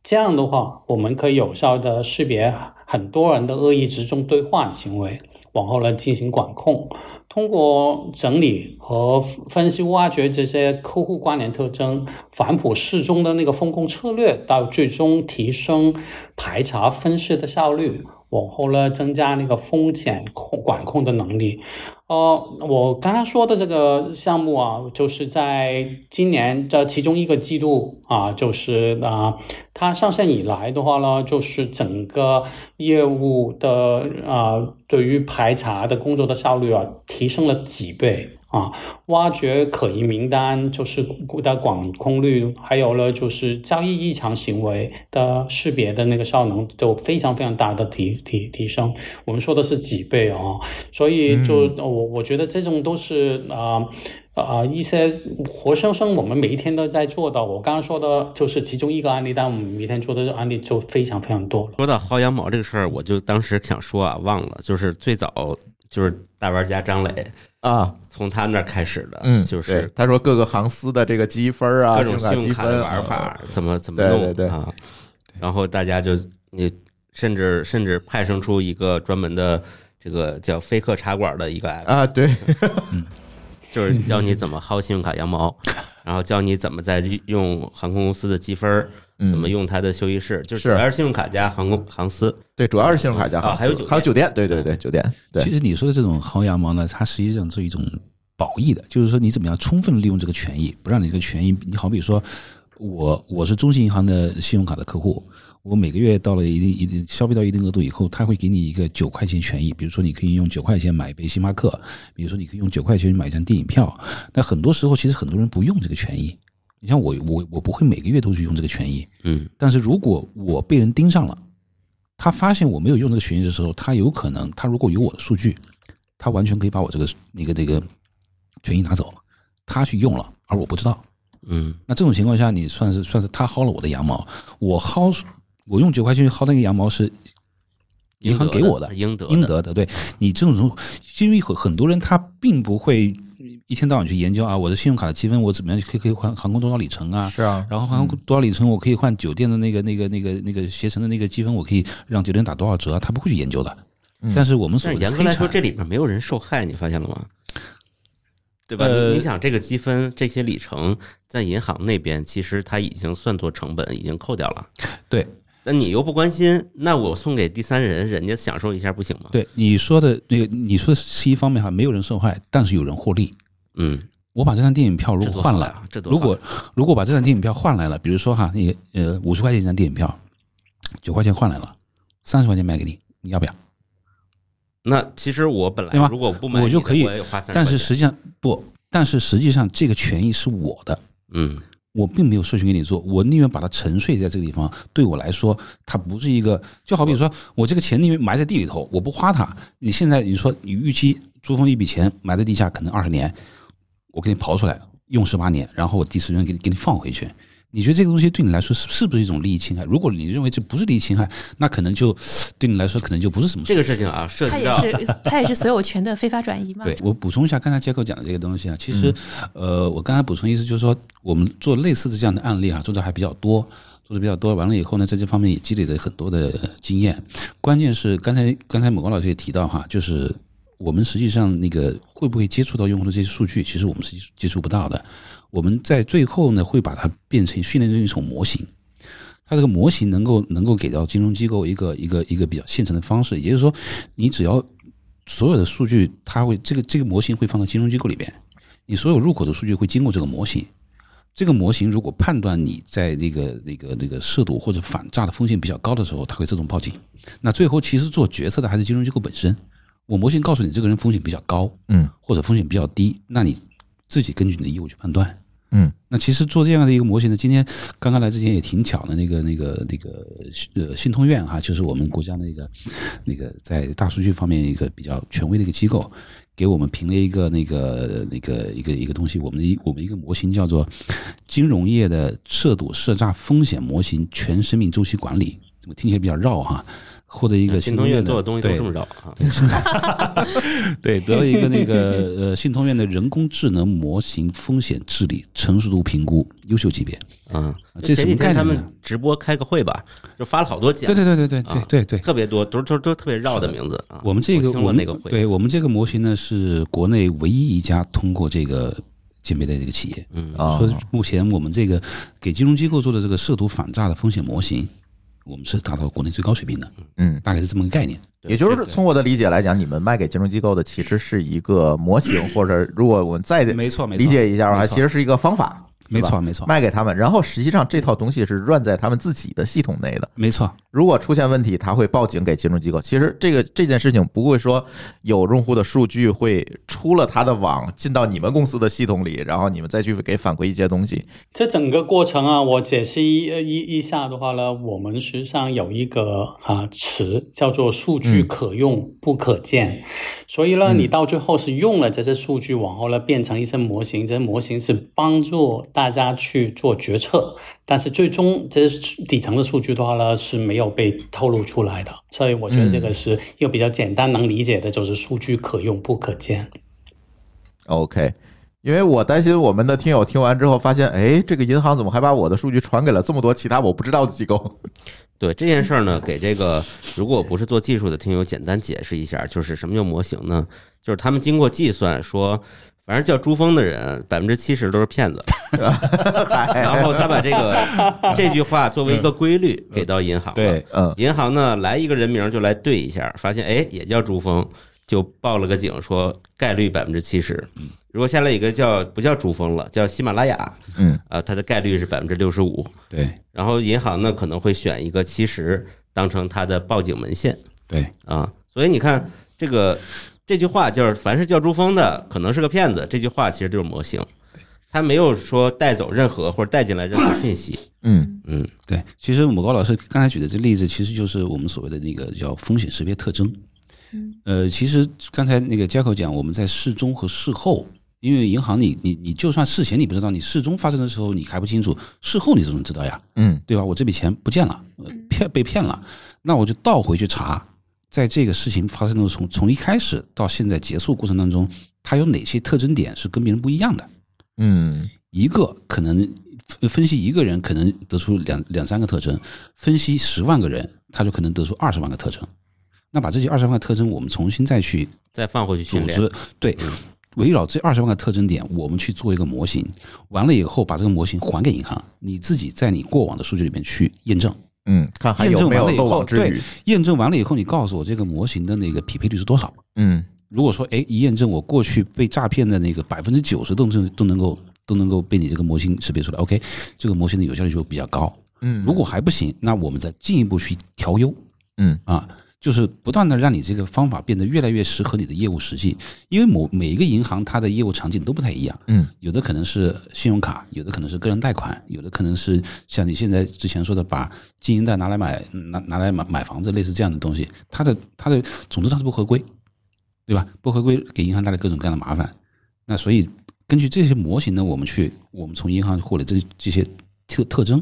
这样的话，我们可以有效的识别很多人的恶意直中兑换行为，往后呢进行管控。通过整理和分析、挖掘这些客户关联特征，反哺适中的那个风控策略，到最终提升排查分析的效率。往后呢，增加那个风险控管控的能力。哦，我刚刚说的这个项目啊，就是在今年的其中一个季度啊，就是啊，它上线以来的话呢，就是整个业务的啊，对于排查的工作的效率啊，提升了几倍。啊，挖掘可疑名单就是的管控率，还有呢就是交易异常行为的识别的那个效能，就非常非常大的提提提升。我们说的是几倍啊，所以就我我觉得这种都是啊啊一些活生生我们每一天都在做的。我刚刚说的就是其中一个案例，但我们每天做的案例就非常非常多了。说到薅羊毛这个事儿，我就当时想说啊，忘了，就是最早就是大玩家张磊。啊，从他那儿开始的，嗯，就是他说各个航司的这个积分啊，各种信用卡的玩法怎么怎么弄啊，然后大家就你甚至甚至派生出一个专门的这个叫“飞客茶馆”的一个 app 啊，对，就是教你怎么薅信用卡羊毛，然后教你怎么在用航空公司的积分。怎么用它的休息室？就是主要是信用卡加航空航司，对，主要是信用卡加啊，还有酒还有酒店，对对对，酒店。其实你说的这种薅羊毛呢，它实际上是一种褒义的，就是说你怎么样充分利用这个权益，不让你这个权益。你好比说，我我是中信银行的信用卡的客户，我每个月到了一定一定消费到一定额度以后，他会给你一个九块钱权益，比如说你可以用九块钱买一杯星巴克，比如说你可以用九块钱买一张电影票。那很多时候其实很多人不用这个权益。你像我，我我不会每个月都去用这个权益，嗯，但是如果我被人盯上了，他发现我没有用这个权益的时候，他有可能，他如果有我的数据，他完全可以把我这个那个那个权益拿走，他去用了，而我不知道，嗯，那这种情况下，你算是算是他薅了我的羊毛，我薅我用九块钱去薅那个羊毛是银行给我的，应得应得的，对。你这种，因为很很多人他并不会。一天到晚去研究啊，我的信用卡的积分我怎么样可以可以换航空多少里程啊？是啊，然后航空多少里程我可以换酒店的那个那个那个那个携程的那个积分，我可以让酒店打多少折啊？他不会去研究的。嗯但是我们所但是严格来说，这里边没有人受害，你发现了吗？对吧？你想这个积分、这些里程，在银行那边其实它已经算作成本，已经扣掉了。对那你又不关心，那我送给第三人，人家享受一下不行吗？，对你说的那个，你说的是一方面哈，没有人受害，但是有人获利。嗯，我把这张电影票如果换来，多好呀，这多如果如果把这张电影票换来了，比如说哈，你呃五十块钱一张电影票，九块钱换来了，三十块钱卖给你，你要不要？那其实我本来如果不买，我就可以但。是实际上不，但是实际上这个权益是我的，嗯，我并没有授权给你做，我宁愿把它沉睡在这个地方。对我来说，它不是一个，就好比说我这个钱宁愿埋在地里头，我不花它。你现在你说你预期珠峰一笔钱埋在地下可能二十年，我给你刨出来用十八年，然后我第十年给你给你放回去。你觉得这个东西对你来说是是不是一种利益侵害？如果你认为这不是利益侵害，那可能就对你来说可能就不是什么这个事情啊，涉及它也是它也是所有权的非法转移嘛。对我补充一下刚才杰克讲的这个东西啊，其实，呃，我刚才补充意思就是说，我们做类似的这样的案例啊，做的还比较多，做的比较多。完了以后呢，在这方面也积累了很多的经验。关键是刚才刚才某光老师也提到哈，就是我们实际上那个会不会接触到用户的这些数据，其实我们是接触不到的。我们在最后呢，会把它变成训练成一种模型。它这个模型能够能够给到金融机构一个一个一个比较现成的方式，也就是说，你只要所有的数据，它会这个这个模型会放到金融机构里边，你所有入口的数据会经过这个模型。这个模型如果判断你在那个那个那个涉赌或者反诈的风险比较高的时候，它会自动报警。那最后其实做决策的还是金融机构本身。我模型告诉你这个人风险比较高，嗯或者风险比较低，那你自己根据你的业务去判断。嗯那其实做这样的一个模型呢，今天刚刚来之前也挺巧的，那个那个那个呃信通院哈，就是我们国家那个那个在大数据方面一个比较权威的一个机构，给我们评了一个那个那个一个一个东西，我们的一我们一个模型叫做金融业的涉赌涉诈风险模型全生命周期管理，我听起来比较绕哈。获得一个新通院院做的东西都这么绕啊。*laughs* 对，得了一个那个呃信通院的人工智能模型风险治理成熟度评估优秀级别。嗯，这前几天他们直播开个会吧，就发了好多奖，对对对对对对啊对对。特别多，都都都特别绕的名字啊。我们这个我们那个会，对我们这个模型呢是国内唯一一家通过这个鉴别的这个企业。嗯啊说目前我们这个给金融机构做的这个涉毒反诈的风险模型，我们是达到国内最高水平的，嗯，大概是这么个概念。也就是从我的理解来讲，你们卖给金融机构的其实是一个模型，或者如果我们再理解一下的话，其实是一个方法，没错，没错，卖给他们，然后实际上这套东西是 run 在他们自己的系统内的。没错，如果出现问题，他会报警给金融机构。其实这个这件事情不会说有用户的数据会出了他的网进到你们公司的系统里，然后你们再去给反馈一些东西。这整个过程啊，我解析一一一下的话呢，我们实际上有一个啊词叫做数据嗯可用不可见，所以呢，嗯你到最后是用了这些数据，往后呢变成一些模型，这些模型是帮助大家去做决策，但是最终这些底层的数据的话呢是没有被透露出来的，所以我觉得这个是一个比较简单能理解的，就是数据可用不可见。OK，因为我担心我们的听友听完之后发现，哎，这个银行怎么还把我的数据传给了这么多其他我不知道的机构？*laughs* 对这件事儿呢，给这个如果不是做技术的听友简单解释一下，就是什么叫模型呢？就是他们经过计算说，反正叫珠峰的人百分之七十都是骗子，*laughs* 然后他把这个这句话作为一个规律给到银行了。嗯银行呢来一个人名就来对一下，发现哎也叫珠峰，就报了个警说概率百分之七十。如果下来一个叫不叫珠峰了，叫喜马拉雅，嗯啊，它的概率是百分之六十五。对然后银行呢可能会选一个七十当成它的报警门线对啊，所以你看这个这句话就是凡是叫珠峰的可能是个骗子，这句话其实就是模型，他没有说带走任何或者带进来任何信息。*clears throat* 嗯嗯对，其实某高老师刚才举的这例子，其实就是我们所谓的那个叫风险识别特征。呃，其实刚才那个佳口讲，我们在事中和事后，因为银行你你你就算事前你不知道，你事中发生的时候你还不清楚，事后你怎么知道呀？嗯对吧？我这笔钱不见了，呃骗被骗了，那我就倒回去查，在这个事情发生的从从一开始到现在结束过程当中，它有哪些特征点是跟别人不一样的。嗯一个可能分分析一个人，可能得出两两三个特征；分析十万个人，他就可能得出二十万个特征。那把这些二十万个特征，我们重新再去再放回去组织，对，围绕这二十万个特征点，我们去做一个模型。完了以后，把这个模型还给银行，你自己在你过往的数据里面去验证。嗯，看还有没有漏网之鱼。验证完了以后，你告诉我这个模型的那个匹配率是多少？嗯，如果说，哎，一验证我过去被诈骗的那个百分之九十都能都能够都能够被你这个模型识别出来，OK，这个模型的有效率就比较高。嗯，如果还不行，那我们再进一步去调优。嗯啊，就是不断的让你这个方法变得越来越适合你的业务实际，因为某每一个银行它的业务场景都不太一样。嗯，有的可能是信用卡，有的可能是个人贷款，有的可能是像你现在之前说的，把经营贷拿来买拿拿来买买房子，类似这样的东西，它的它的总之它是不合规，对吧？不合规给银行带来各种各样的麻烦。那所以根据这些模型呢，我们去我们从银行获得这这些特特征，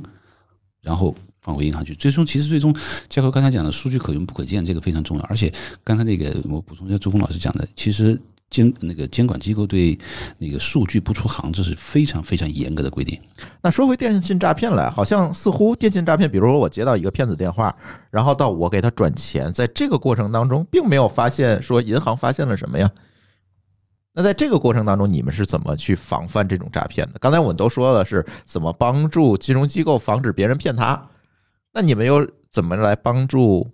然后放回银行去。最终其实最终，结合刚才讲的数据可用不可见，这个非常重要。而且刚才那个我补充一下，朱峰老师讲的，其实监那个监管机构对那个数据不出行，这是非常非常严格的规定。那说回电信诈骗来，好像似乎电信诈骗，比如说我接到一个骗子电话，然后到我给他转钱，在这个过程当中，并没有发现说银行发现了什么呀？那在这个过程当中，你们是怎么去防范这种诈骗的？刚才我们都说了是怎么帮助金融机构防止别人骗他，那你们又怎么来帮助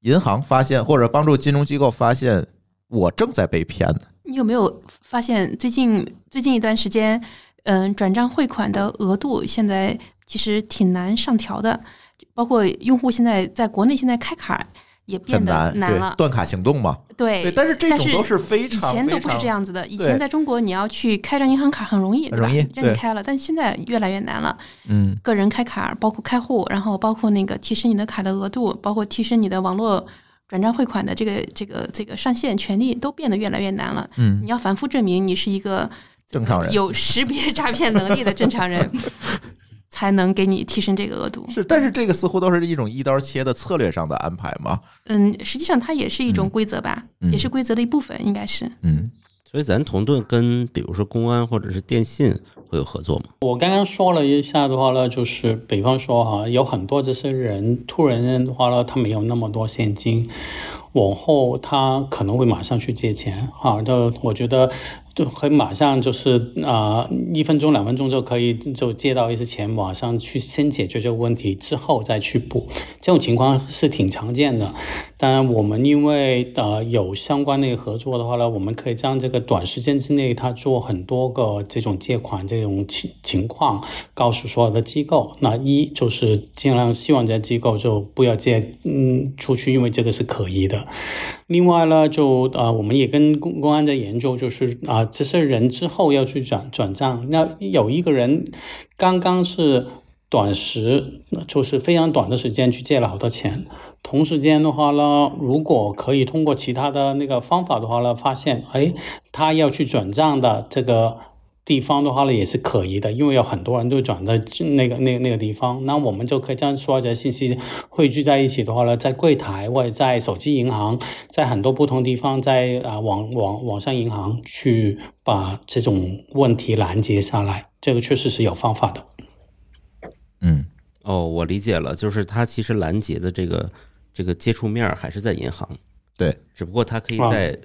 银行发现，或者帮助金融机构发现我正在被骗呢？你有没有发现最近最近一段时间，嗯，转账汇款的额度现在其实挺难上调的，包括用户现在在国内现在开卡也变得难，了对，。断卡行动嘛，对对，但是这种都是非常以前都不是这样子的，以前在中国你要去开张银行卡很容易，对吧？让你开了，但现在越来越难了。嗯个人开卡，包括开户，然后包括那个提升你的卡的额度，包括提升你的网络转账汇款的这个这个这个上限权利，都变得越来越难了。嗯你要反复证明你是一个正常人有识别诈骗能力的正常人，*laughs* 才能给你提升这个额度。是，但是这个似乎都是一种一刀切的策略上的安排嘛。嗯，实际上它也是一种嗯规则吧，嗯也是规则的一部分，应该是。嗯所以咱同盾跟比如说公安或者是电信会有合作吗？我刚刚说了一下的话呢，就是比方说哈，有很多这些人突然的话呢，他没有那么多现金，往后他可能会马上去借钱哈，就我觉得就会马上就是啊、一分钟两分钟就可以就借到一些钱，马上去先解决这个问题，之后再去补，这种情况是挺常见的。当然，我们因为呃有相关的合作的话呢，我们可以将这个短时间之内，他做很多个这种借款这种情情况，告诉所有的机构。那一就是尽量希望这些机构就不要借嗯出去，因为这个是可疑的。另外呢，就呃我们也跟公公安在研究，就是啊、这些人之后要去转转账，那有一个人刚刚是短时，就是非常短的时间去借了好多钱。同时间的话呢，如果可以通过其他的那个方法的话呢，发现哎，他要去转账的这个地方的话呢，也是可疑的，因为有很多人都转到那个那个那个地方，那我们就可以将所有的信息汇聚在一起的话呢，在柜台或者在手机银行，在很多不同地方，在啊网网网上银行去把这种问题拦截下来，这个确实是有方法的。嗯哦，我理解了，就是它其实拦截的这个这个接触面还是在银行，对，只不过它可以啊。在，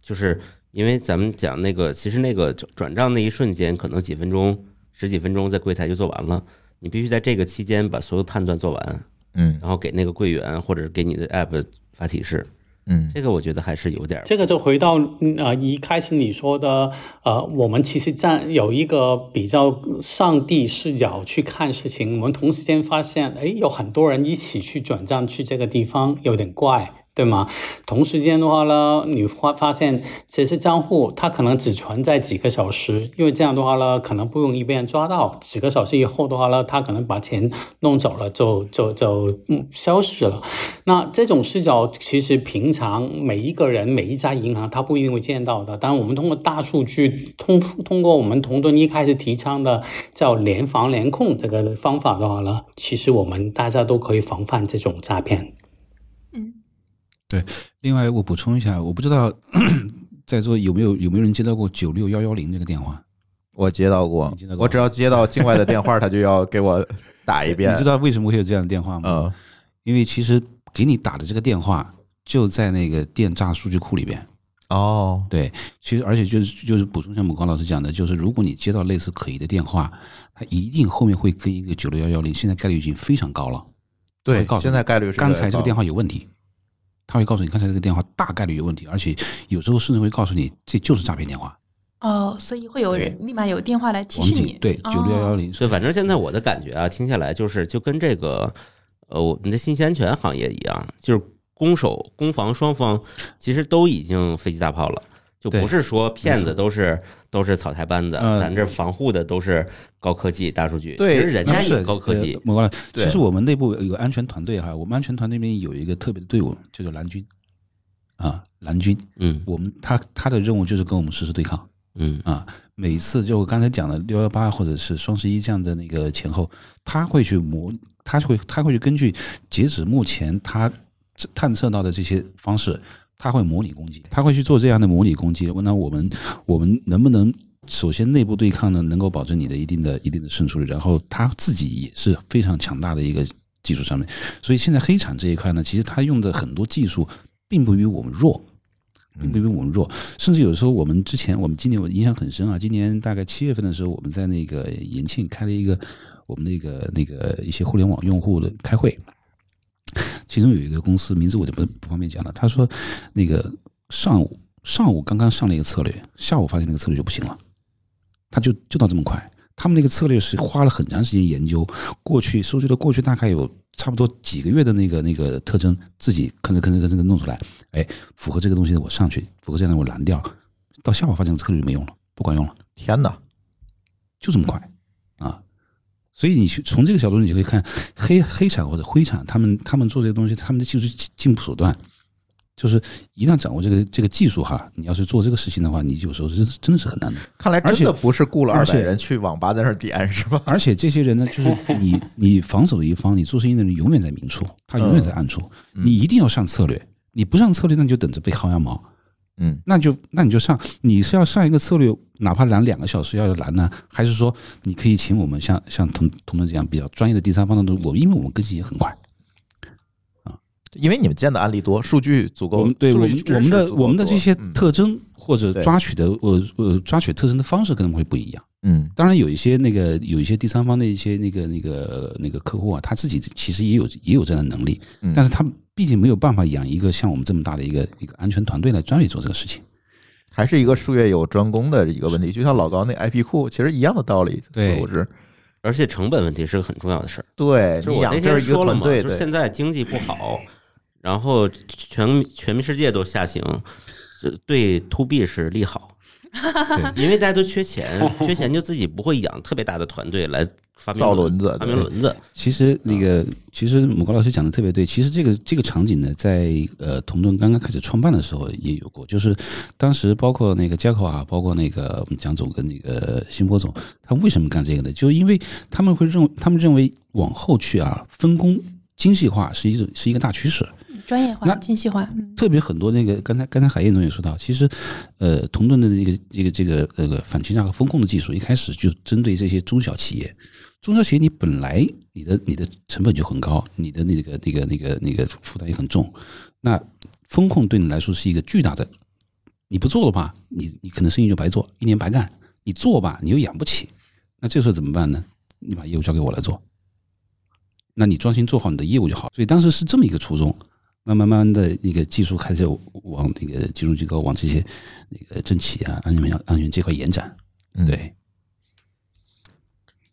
就是因为咱们讲那个，其实那个转账那一瞬间，可能几分钟、十几分钟在柜台就做完了，你必须在这个期间把所有判断做完，嗯。然后给那个柜员或者给你的 app 发提示，嗯这个我觉得还是有点这个就回到嗯呃一开始你说的，呃，我们其实站有一个比较上帝视角去看事情，我们同时间发现，哎，有很多人一起去转账去这个地方，有点怪。对吗？同时间的话呢，你发发现这些账户它可能只存在几个小时，因为这样的话呢，可能不容易被人抓到。几个小时以后的话呢，他可能把钱弄走了，就就就嗯消失了。那这种视角其实平常每一个人每一家银行他不一定会见到的。当然，我们通过大数据，通通过我们同敦一开始提倡的叫联防联控这个方法的话呢，其实我们大家都可以防范这种诈骗。嗯，另外，我补充一下，我不知道 *clears throat* 在座有没有有没有人接到过九六幺幺零这个电话？我接到过到，过我只要接到 *laughs* 境外的电话，他就要给我打一遍你知。道为什么会有这样的电话吗？嗯，因为其实给你打的这个电话就在那个电诈数据库里边。哦，对，其实而且就是就是补充一下母光老师讲的，就是如果你接到类似可疑的电话，他一定后面会跟一个九六幺幺零，现在概率已经非常高了。对现在概率是刚才这个电，话有问题，他会告诉你刚才这个电话大概率有问题，而且有时候甚至会告诉你这就是诈骗电话。哦，所以会有人立马有电话来提网示你，对哦九六幺幺零，所以反正现在我的感觉啊，听下来就是就跟这个呃我们的信息安全行业一样，就是攻守攻防双方其实都已经飞机大炮了。就不是说骗子都是都是草台班子，嗯咱这防护的都是高科技大数据。对其实人家也高科技呃。某光其实我们内部有个安全团队哈，我们安全团队里面有一个特别的队伍，叫做蓝军啊，蓝军。嗯我们他他的任务就是跟我们实时对抗嗯啊。每一次就我刚才讲的六幺八或者是双十一这样的那个前后，他会去模，他会他会去根据截止目前他探测到的这些方式，他会模拟攻击，他会去做这样的模拟攻击。问那我们我们能不能首先内部对抗呢？能够保证你的一定的一定的胜出率，然后他自己也是非常强大的一个技术上面。所以现在黑产这一块呢，其实他用的很多技术并不比我们弱。并不比我们弱，甚至有时候我们之前，我们今年我印象很深啊，今年大概七月份的时候，我们在那个延庆开了一个我们那个那个一些互联网用户的开会，其中有一个公司名字我就不不方便讲了。他说，那个上午上午刚刚上了一个策略，下午发现那个策略就不行了，他就就到这么快。他们那个策略是花了很长时间研究，过去收集了过去大概有差不多几个月的那个那个特征，自己吭哧吭哧吭哧弄出来，哎，符合这个东西的我上去，符合这样的我拦掉，到下午发现策略就没用了，不管用了。天哪！就这么快！所以你去从这个角度，你就可以看黑黑产或者灰产，他们他们做这个东西，他们的技术进进步手段，就是一旦掌握这个这个技术哈，你要是做这个事情的话，你有时候真真的是很难的。看来真的不是雇了二百人去网吧在那儿点是吧？而且这些人呢，就是你你防守的一方，你做生意的人永远在明处，他永远在暗处，嗯你一定要上策略，你不上策略，那你就等着被薅羊毛。嗯，那就那你就上，你是要上一个策略，哪怕拦两个小时要拦呢，还是说你可以请我们像像同同仁这样比较专业的第三方的，我因为我们更新也很快。啊，因为你们见的案例多，数据足够，我们对我们我们的我们的这些嗯。特征或者抓取的呃呃抓取特征的方式可能会不一样。嗯。当然有一些那个有一些第三方的一些那个那个那个客户啊，他自己其实也有也有这样的能力，嗯。但是他毕竟没有办法养一个像我们这么大的一个一个安全团队来专门做这个事情。还是一个术业有专攻的一个问题，就像老高那 IP 库，其实一样的道理。对我是而且成本问题是个很重要的事儿。对就我那天说了嘛，就是现在经济不好，然后全全民世界都下行，这对 to B 是利好，对，因为大家都缺钱，*laughs* 缺钱就自己不会养特别大的团队来发明造轮子发明轮子。其实那个，其实母高老师讲的特别对。其实这个这个场景呢，在呃同盾刚刚开始创办的时候也有过，就是当时包括那个嘉口啊，包括那个我们蒋总跟那个辛波总，他为什么干这个呢？就因为他们会认为，他们认为往后去啊，分工精细化是一种是一个大趋势。专业化、精细化，嗯，特别很多那个刚才刚才海燕总也说到，其实呃同盾的这个这个这个那个反欺诈和风控的技术，一开始就针对这些中小企业。中小企业你本来你的你的成本就很高，你的那个那个那个那个负担也很重，那风控对你来说是一个巨大的，你不做的话，你你可能生意就白做，一年白干；你做吧，你又养不起，那这时候怎么办呢？你把业务交给我来做，那你专心做好你的业务就好。所以当时是这么一个初衷。慢慢慢的那个技术开始往那个金融机构、往这些那个政企啊、安全安全这块延展。对，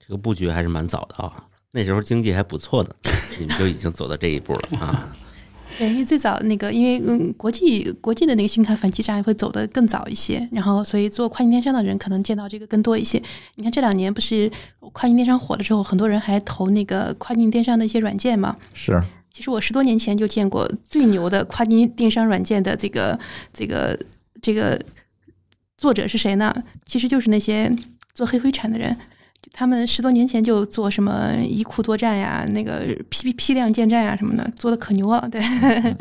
这个布局还是蛮早的啊，那时候经济还不错的，你们就已经走到这一步了啊。*laughs* 对，因为最早那个，因为嗯，国际国际的那个信用卡反欺诈会走得更早一些，然后所以做跨境电商的人可能见到这个更多一些。你看这两年不是跨境电商火了之后，很多人还投那个跨境电商的一些软件嘛。是其实我十多年前就见过最牛的跨境电商软件的这个这个这个作者是谁呢？其实就是那些做黑灰产的人。他们十多年前就做什么一库多战呀，那个批批量建站呀什么的，做的可牛了。对，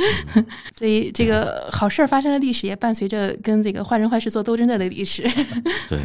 *laughs* 所以这个好事儿发生的历史也伴随着跟这个坏人坏事做斗争的历史。对，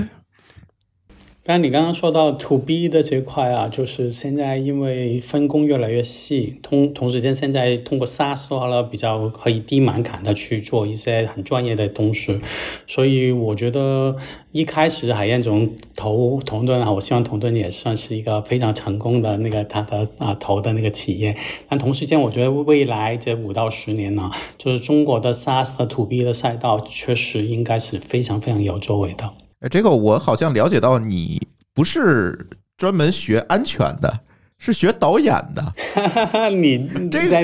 但你刚刚说到 to B 的这块啊，就是现在因为分工越来越细，同同时间现在通过 SaaS 的话呢，比较可以低门槛的去做一些很专业的东西，所以我觉得一开始海燕总投同盾啊，我希望同盾也算是一个非常成功的那个他的啊投的那个企业，但同时间我觉得未来这五到十年呢，就是中国的 SaaS 的 to B 的赛道确实应该是非常非常有作为的。哎，这个我好像了解到你不是专门学安全的，是学导演的。*laughs* 你这个在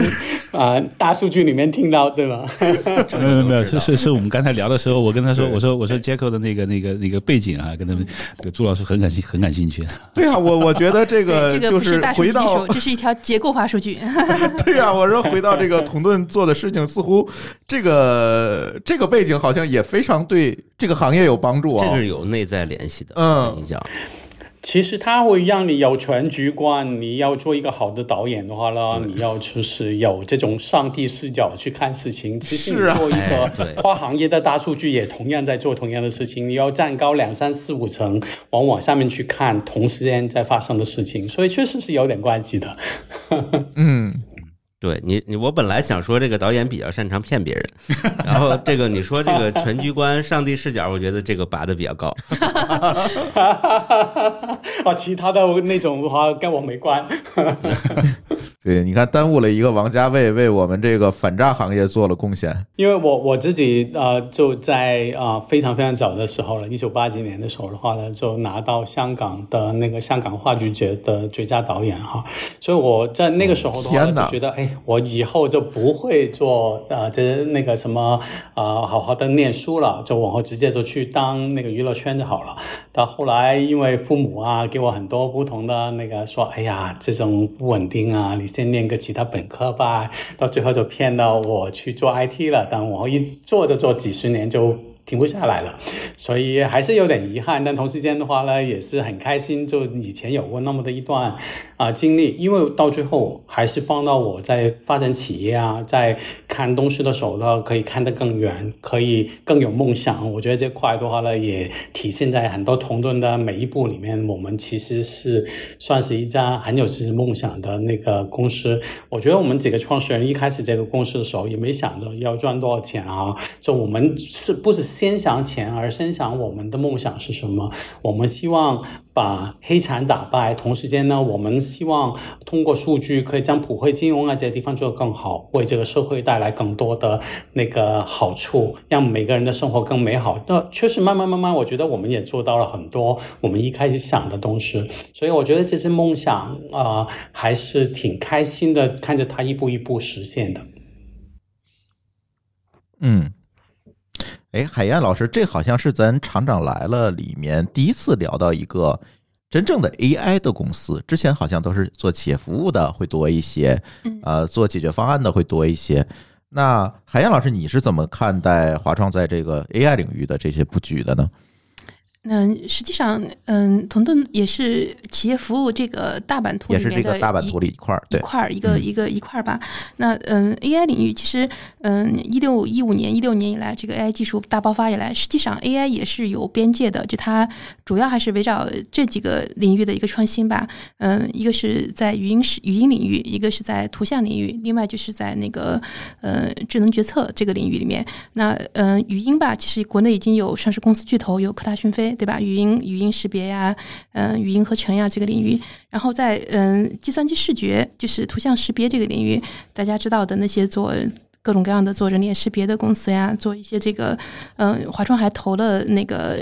啊、大数据里面听到对吗？*laughs* 没有没有，是是是我们刚才聊的时候，我跟他说，我说我说 Jacko 的那个那个那个背景啊，跟他们朱老师很感兴很感兴趣。对啊，我我觉得这个就是回到技术，这是一条结构化数据。对啊，我说回到这个同顿做的事情，似乎这个这个背景好像也非常对这个行业有帮助啊这个。是有内在联系的。嗯我跟你讲，其实它会让你有全局观。你要做一个好的导演的话呢，你要就是有这种上帝视角去看事情。其实你做一个跨行业的大数据，也同样在做同样的事情。你要站高两三四五层，往往下面去看同时间在发生的事情，所以确实是有点关系的。*laughs* 嗯，对你你我本来想说这个导演比较擅长骗别人，然后这个你说这个全局观、上帝视角，我觉得这个拔的比较高。*laughs* 啊，其他的那种的话跟我没关。*laughs* 对，你看耽误了一个王家卫为我们这个反诈行业做了贡献。因为我我自己呃就在啊、呃非常非常早的时候了，一九八几年的时候的话呢，就拿到香港的那个香港话剧节的最佳导演哈，所以我在那个时候的话呢天哪就觉得，哎，我以后就不会做呃这那个什么呃好好的念书了，就往后直接就去当那个娱乐圈就好了。到后来因为父母啊给我很多不同的那个说，哎呀这种不稳定啊，你先念个其他本科吧，到最后就骗到我去做 IT 了，但我一做就做几十年就停不下来了，*laughs* 所以还是有点遗憾。但同时间的话呢，也是很开心，就以前有过那么的一段啊、经历，因为到最后还是帮到我在发展企业啊，在看东西的时候呢，可以看得更远，可以更有梦想。我觉得这块的话呢，也体现在很多同盾的每一步里面。我们其实是算是一家很有自己梦想的那个公司。我觉得我们几个创始人一开始这个公司的时候，也没想着要赚多少钱啊，就我们是不是先想钱，而先想我们的梦想是什么？我们希望把黑产打败，同时间呢，我们希望通过数据可以将普惠金融啊这些地方做得更好，为这个社会带来更多的那个好处，让每个人的生活更美好。那确实慢慢慢慢，我觉得我们也做到了很多我们一开始想的东西，所以我觉得这些梦想啊、还是挺开心的，看着它一步一步实现的。嗯，哎，海燕老师，这好像是咱厂长来了里面第一次聊到一个真正的 AI 的公司，之前好像都是做企业服务的会多一些，嗯呃，做解决方案的会多一些。那海燕老师，你是怎么看待华创在这个 AI 领域的这些布局的呢？嗯，实际上，嗯，同盾也是企业服务这个大版图也是里面的这个大版图里一块儿，对，一块儿一个嗯一个一块儿吧。那嗯，AI 领域其实嗯，一六一五年、一六年以来，这个 AI 技术大爆发以来，实际上 AI 也是有边界的，就它主要还是围绕这几个领域的一个创新吧。嗯，一个是在语音语音领域，一个是在图像领域，另外就是在那个呃智能决策这个领域里面。那嗯，语音吧，其实国内已经有上市公司巨头，有科大讯飞，对吧？语音语音识别呀，嗯、语音合成呀这个领域。然后在嗯计算机视觉，就是图像识别这个领域，大家知道的那些做各种各样的做人脸识别的公司呀，做一些这个，嗯、华创还投了那个。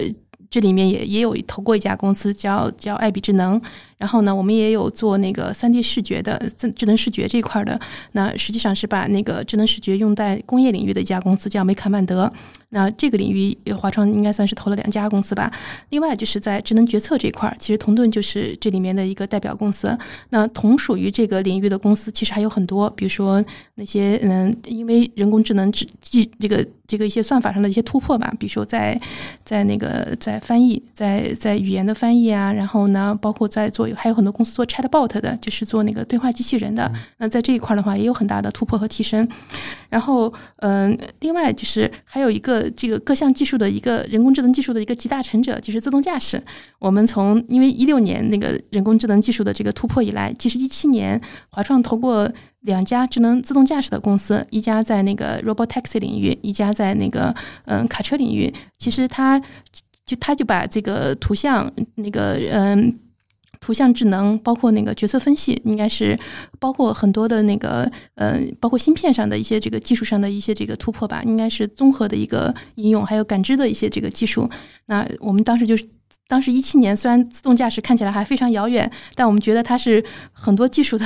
这里面也也有投过一家公司叫叫艾比智能，然后呢，我们也有做那个三 D 视觉的智智能视觉这一块的。那实际上是把那个智能视觉用在工业领域的一家公司叫梅卡曼德。那这个领域，华创应该算是投了两家公司吧。另外就是在智能决策这块，其实同盾就是这里面的一个代表公司。那同属于这个领域的公司，其实还有很多，比如说那些嗯，因为人工智能技技这个这个一些算法上的一些突破吧，比如说在在那个在翻译，在在语言的翻译啊，然后呢，包括在做还有很多公司做 Chatbot 的，就是做那个对话机器人的。那在这一块的话，也有很大的突破和提升。然后嗯，另外就是还有一个。这个各项技术的一个人工智能技术的一个集大成者就是自动驾驶。我们从因为一六年那个人工智能技术的这个突破以来，其实一七年华创投过两家智能自动驾驶的公司，一家在那个 robot taxi 领域，一家在那个嗯卡车领域。其实它就他就把这个图像那个嗯。图像智能包括那个决策分析，应该是包括很多的那个呃，包括芯片上的一些这个技术上的一些这个突破吧，应该是综合的一个应用，还有感知的一些这个技术。那我们当时就是。当时一七年，虽然自动驾驶看起来还非常遥远，但我们觉得它是很多技术的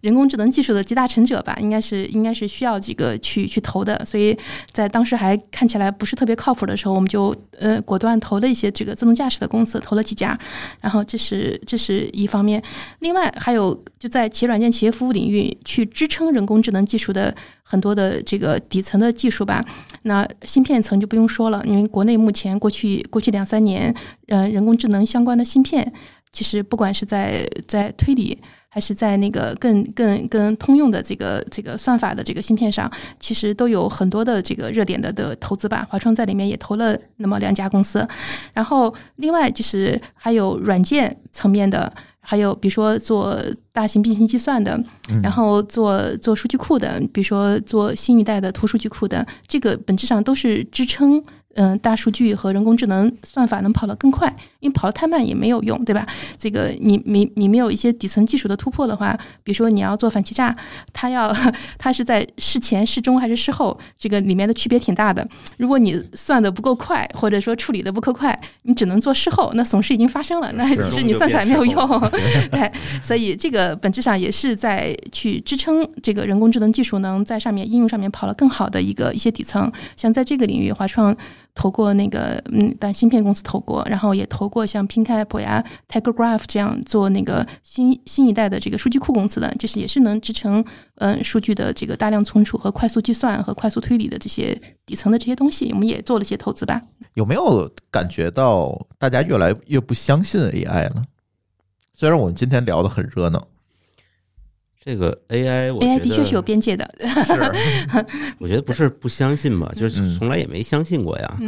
人工智能技术的集大成者吧，应该是应该是需要几个去去投的。所以在当时还看起来不是特别靠谱的时候，我们就呃果断投了一些这个自动驾驶的公司，投了几家。然后这是这是一方面，另外还有就在企业软件、企业服务领域去支撑人工智能技术的。很多的这个底层的技术吧，那芯片层就不用说了，因为国内目前过去过去两三年，呃，人工智能相关的芯片，其实不管是在在推理，还是在那个更更更通用的这个这个算法的这个芯片上，其实都有很多的这个热点的的投资吧。华创在里面也投了那么两家公司，然后另外就是还有软件层面的。还有，比如说做大型并行计算的，然后做做数据库的，比如说做新一代的图数据库的，这个本质上都是支撑。嗯，大数据和人工智能算法能跑得更快，因为跑得太慢也没有用，对吧？这个你你你没有一些底层技术的突破的话，比如说你要做反欺诈，它要它是在事前、事中还是事后，这个里面的区别挺大的。如果你算的不够快，或者说处理的不够快，你只能做事后，那损失已经发生了，那其实你算出来没有用。*laughs* 对，所以这个本质上也是在去支撑这个人工智能技术能在上面应用上面跑得更好的一个一些底层。像在这个领域，华创。投过那个嗯，但芯片公司投过，然后也投过像 Pingap 呀、Telegraph 这样做那个新新一代的这个数据库公司的，就是也是能支撑嗯数据的这个大量存储和快速计算和快速推理的这些底层的这些东西，我们也做了些投资吧。有没有感觉到大家越来越不相信 AI 了？虽然我们今天聊的很热闹。这个 AI，我 AI 的确是有边界的。是，*laughs* 我觉得不是不相信吧，就是从来也没相信过呀。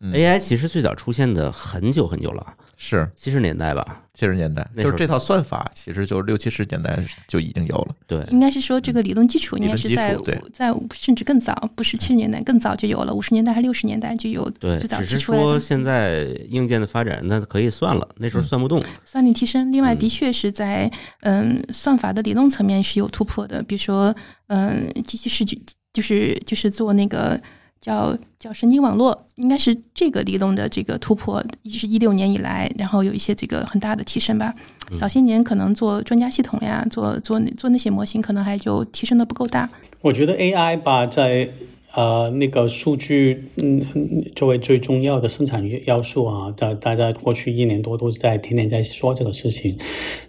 AI 其实最早出现的很久很久了，是七十年代吧？七十年代，就是这套算法，其实就是六七十年代就已经有了。对，应该是说这个理论基础应该是在在甚至更早，不是七十年代更早就有了，五十年代还是六十年代就有。对，最早只是说现在硬件的发展，那可以算了，那时候算不动。算力提升，另外的确是在嗯算法的理论层面是有突破的，比如说嗯机器视觉，就是就是做那个。叫叫神经网络，应该是这个理论的这个突破，一是一六年以来，然后有一些这个很大的提升吧。早些年可能做专家系统呀，做做做那些模型，可能还就提升的不够大。我觉得 AI 吧，在。呃，那个数据，嗯，作为最重要的生产要素啊，大大家过去一年多都是在天天在说这个事情。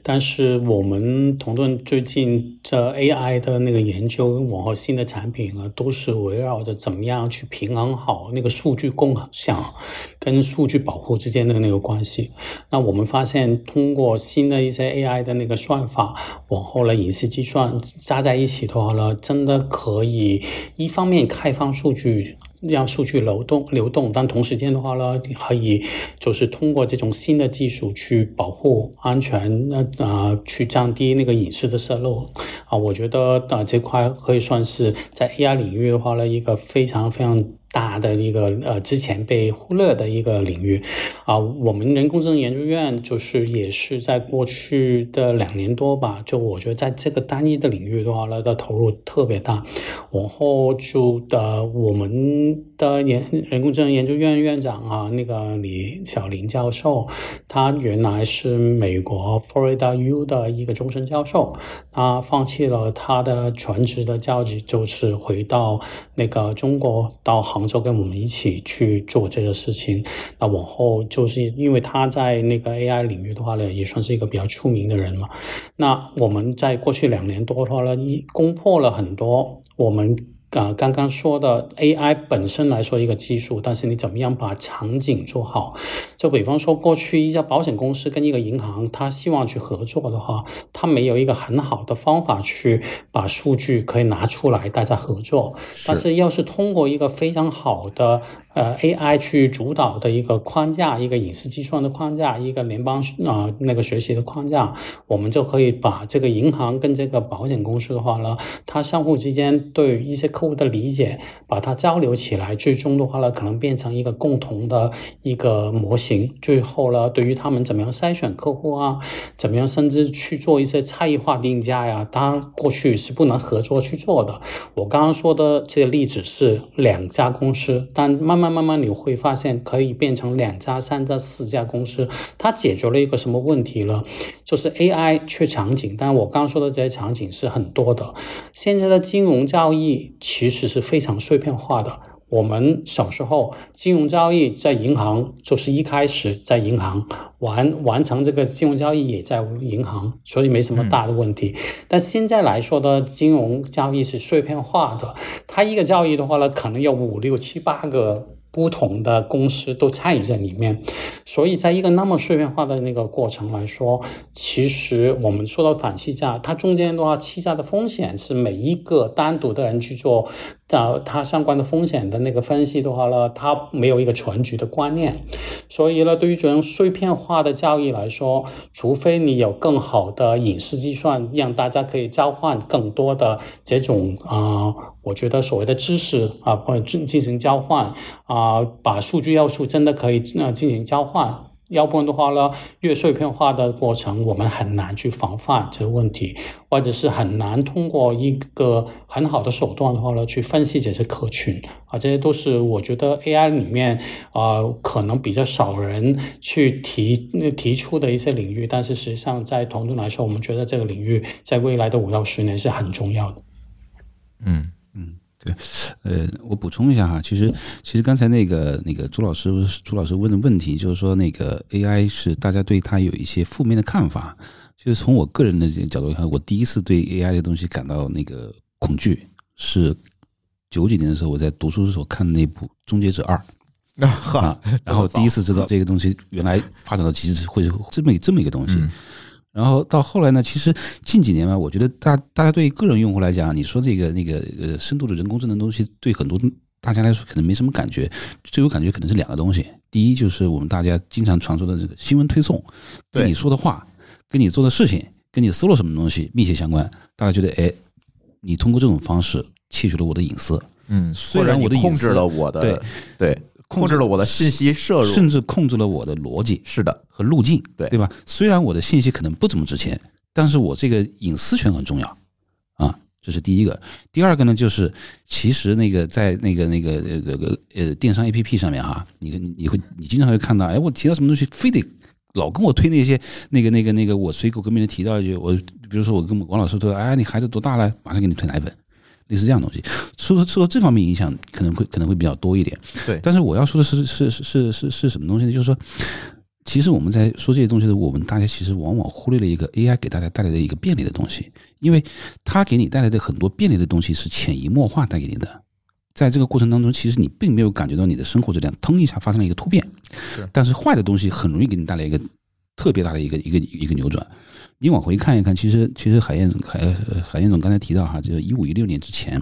但是我们同盾最近这 AI 的那个研究，往后新的产品啊，都是围绕着怎么样去平衡好那个数据共享跟数据保护之间的那个关系。那我们发现，通过新的一些 AI 的那个算法，往后的隐私计算加在一起的话呢，真的可以一方面开。开放数据，让数据流动流动，但同时间的话呢，可以就是通过这种新的技术去保护安全，那啊，去降低那个隐私的泄露啊，我觉得啊这块可以算是在 AI 领域的话呢，一个非常非常。大的一个呃，之前被忽略的一个领域，啊，我们人工智能研究院就是也是在过去的两年多吧，就我觉得在这个单一的领域的话它，的投入特别大，然后就的我们的研人工智能研究院院长啊，那个李小林教授，他原来是美国 Florida U 的一个终身教授，他放弃了他的全职的教职，就是回到那个中国，到杭州跟我们一起去做这个事情。那往后就是因为他在那个 AI 领域的话呢，也算是一个比较出名的人嘛。那我们在过去两年多的话呢，一攻破了很多我们。啊，刚刚说的 AI 本身来说一个技术，但是你怎么样把场景做好？就比方说，过去一家保险公司跟一个银行，他希望去合作的话，他没有一个很好的方法去把数据可以拿出来，大家合作。但是要是通过一个非常好的呃 AI 去主导的一个框架，一个隐私计算的框架，一个联邦啊那个学习的框架，我们就可以把这个银行跟这个保险公司的话呢，它相互之间对一些。客户的理解，把它交流起来，最终的话呢，可能变成一个共同的一个模型。最后呢，对于他们怎么样筛选客户啊，怎么样甚至去做一些差异化定价呀，当然过去是不能合作去做的。我刚刚说的这个例子是两家公司，但慢慢慢慢你会发现，可以变成两家、三家、四家公司。它解决了一个什么问题呢？就是 AI 缺场景，但我刚刚说的这些场景是很多的。现在的金融交易。其实是非常碎片化的。我们小时候金融交易在银行，就是一开始在银行完完成这个金融交易也在银行，所以没什么大的问题。但现在来说的金融交易是碎片化的，它一个交易的话呢，可能有五六七八个。不同的公司都参与在里面，所以在一个那么碎片化的那个过程来说，其实我们说到反欺诈，它中间的话欺诈的风险是每一个单独的人去做。呃，它相关的风险的那个分析的话呢，它没有一个全局的观念，所以呢，对于这种碎片化的交易来说，除非你有更好的隐私计算，让大家可以交换更多的这种啊，我觉得所谓的知识啊，或者进进行交换啊，把数据要素真的可以呃进行交换。要不然的话呢，越碎片化的过程，我们很难去防范这个问题，或者是很难通过一个很好的手段的话呢，去分析这些客群啊，这些都是我觉得 AI 里面啊，可能比较少人去提提出的一些领域，但是实际上在团队来说，我们觉得这个领域在未来的五到十年是很重要的。嗯。对，呃，我补充一下哈，其实其实刚才那个那个朱老师朱老师问的问题，就是说那个 AI 是大家对它有一些负面的看法。就是从我个人的角度看，我第一次对 AI 的东西感到那个恐惧，是九几年的时候我在读书的时候看那部《终结者二》啊，然后第一次知道这个东西原来发展到极致会是这么这么一个东西。然后到后来呢，其实近几年吧，我觉得大大家对于个人用户来讲，你说这个那个呃深度的人工智能东西，对很多大家来说可能没什么感觉。最有感觉可能是两个东西，第一就是我们大家经常传说的这个新闻推送，跟你说的话，跟你做的事情，跟你搜了什么东西密切相关。大家觉得，哎，你通过这种方式窃取了我的隐私，嗯，虽然我的控制了我的对对。控制了我的信息摄入，甚至控制了我的逻辑，是的，和路径，对对吧？虽然我的信息可能不怎么值钱，但是我这个隐私权很重要啊，这是第一个。第二个呢，就是其实那个在那个那个呃这个呃电商 APP 上面哈，你你会你经常会看到，哎，我提到什么东西，非得老跟我推那些那个那个那个，我随口跟别人提到一句，我比如说我跟王老师说，哎，你孩子多大了？马上给你推奶粉。类似这样东西，受受到这方面影响可能会可能会比较多一点。对，但是我要说的是是是是是是什么东西呢？就是说，其实我们在说这些东西的时候，我们大家其实往往忽略了一个 AI 给大家带来的一个便利的东西，因为它给你带来的很多便利的东西是潜移默化带给你的，在这个过程当中，其实你并没有感觉到你的生活质量腾一下发生了一个突变。是，但是坏的东西很容易给你带来一个特别大的一个一个一个扭转。你往回看一看，其实其实海燕海海燕总刚才提到哈，就是一五一六年之前，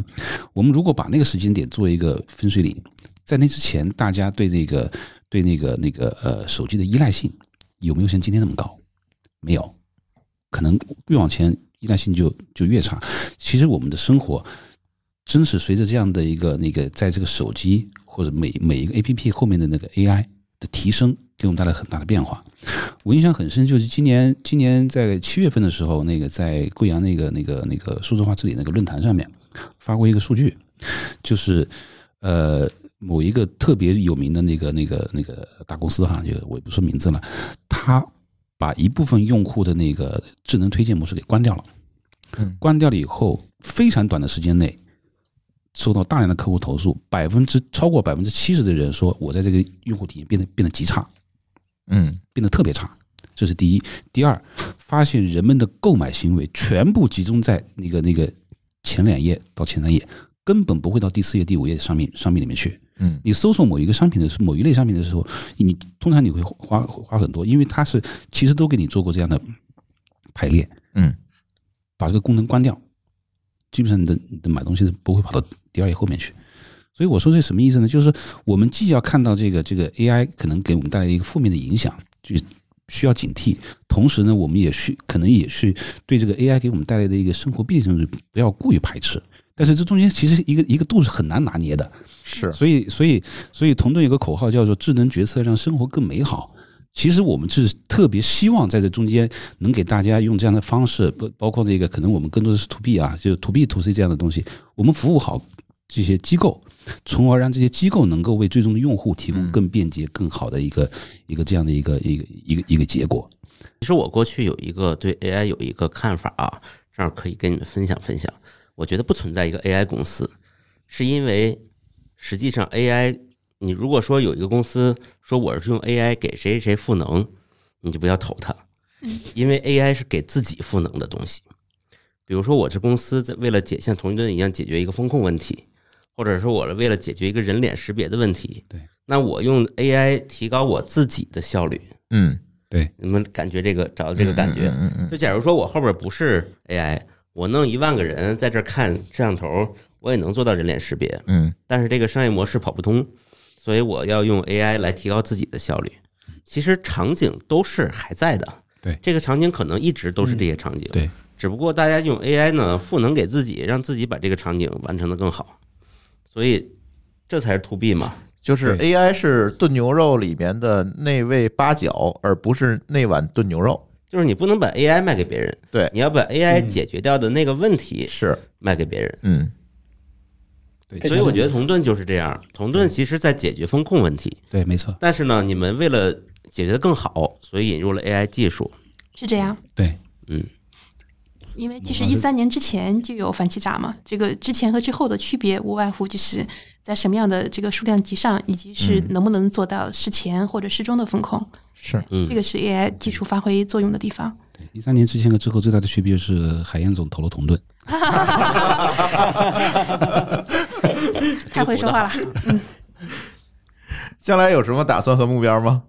我们如果把那个时间点做一个分水岭，在那之前，大家对那个对那个那个呃手机的依赖性有没有像今天那么高？没有，可能越往前依赖性就就越差。其实我们的生活真是随着这样的一个那个，在这个手机或者每每一个 A P P 后面的那个 A I 的提升。给我们带来很大的变化，我印象很深，就是今年今年在七月份的时候，那个在贵阳那个那个那个数字化治理那个论坛上面发过一个数据，就是呃某一个特别有名的那个那个那个大公司哈，就我也不说名字了，他把一部分用户的那个智能推荐模式给关掉了。嗯关掉了以后，非常短的时间内，收到大量的客户投诉，百分之超过百分之七十的人说，我在这个用户体验变得变得极差，嗯变得特别差。这是第一。第二，发现人们的购买行为全部集中在那个那个前两页到前三页，根本不会到第四页、第五页商品商品里面去。嗯你搜索某一个商品的时候，某一类商品的时候，你通常你会花花很多，因为它是其实都给你做过这样的排列，嗯把这个功能关掉，基本上你的你的买东西不会跑到第二页后面去。所以我说这什么意思呢？就是我们既要看到这个这个 AI 可能给我们带来一个负面的影响，就需要警惕；同时呢，我们也需可能也是对这个 AI 给我们带来的一个生活便利性不要过于排斥。但是这中间其实一个一个度是很难拿捏的，是所以，所以，所以，同顿有个口号叫做“智能决策让生活更美好”。其实我们是特别希望在这中间能给大家用这样的方式，包包括那个可能我们更多的是 to B 啊，就是 to B to C 这样的东西，我们服务好这些机构，从而让这些机构能够为最终的用户提供更便捷、更好的一个一个这样的一个一个一个一个结果。其实我过去有一个对 AI 有一个看法啊，这样可以跟你们分享分享。我觉得不存在一个 AI 公司，是因为实际上 AI，你如果说有一个公司说我是用 AI 给谁谁谁赋能，你就不要投它，因为 AI 是给自己赋能的东西。比如说我这公司在为了解像同一顿一样解决一个风控问题，或者说我为了解决一个人脸识别的问题，对，那我用 AI 提高我自己的效率，嗯，对，你们感觉这个找到这个感觉？嗯嗯就假如说我后边不是 AI，我弄一万个人在这儿看摄像头，我也能做到人脸识别，嗯。但是这个商业模式跑不通，所以我要用 AI 来提高自己的效率。其实场景都是还在的，对。这个场景可能一直都是这些场景，对，只不过大家用 AI 呢赋能给自己，让自己把这个场景完成的更好，所以这才是 to B 嘛。就是 AI 是炖牛肉里面的那味八角，而不是那碗炖牛肉。就是你不能把 AI 卖给别人，对你要把 AI 解决掉的那个问题是，卖给别人。嗯对，所以我觉得同盾就是这样，同盾其实在解决风控问题，对，没错，但是呢，你们为了解决的更好，所以引入了 AI 技术。是这样。对，嗯，因为其实一三年之前就有反欺诈嘛，这个之前和之后的区别无外乎就是在什么样的这个数量级上，以及是能不能做到事前或者事中的风控，是，嗯这个是 AI 技术发挥作用的地方。一三年之前和之后最大的区别是海燕总投了同盾。*laughs* *laughs* 太会说话了，嗯将来有什么打算和目标吗？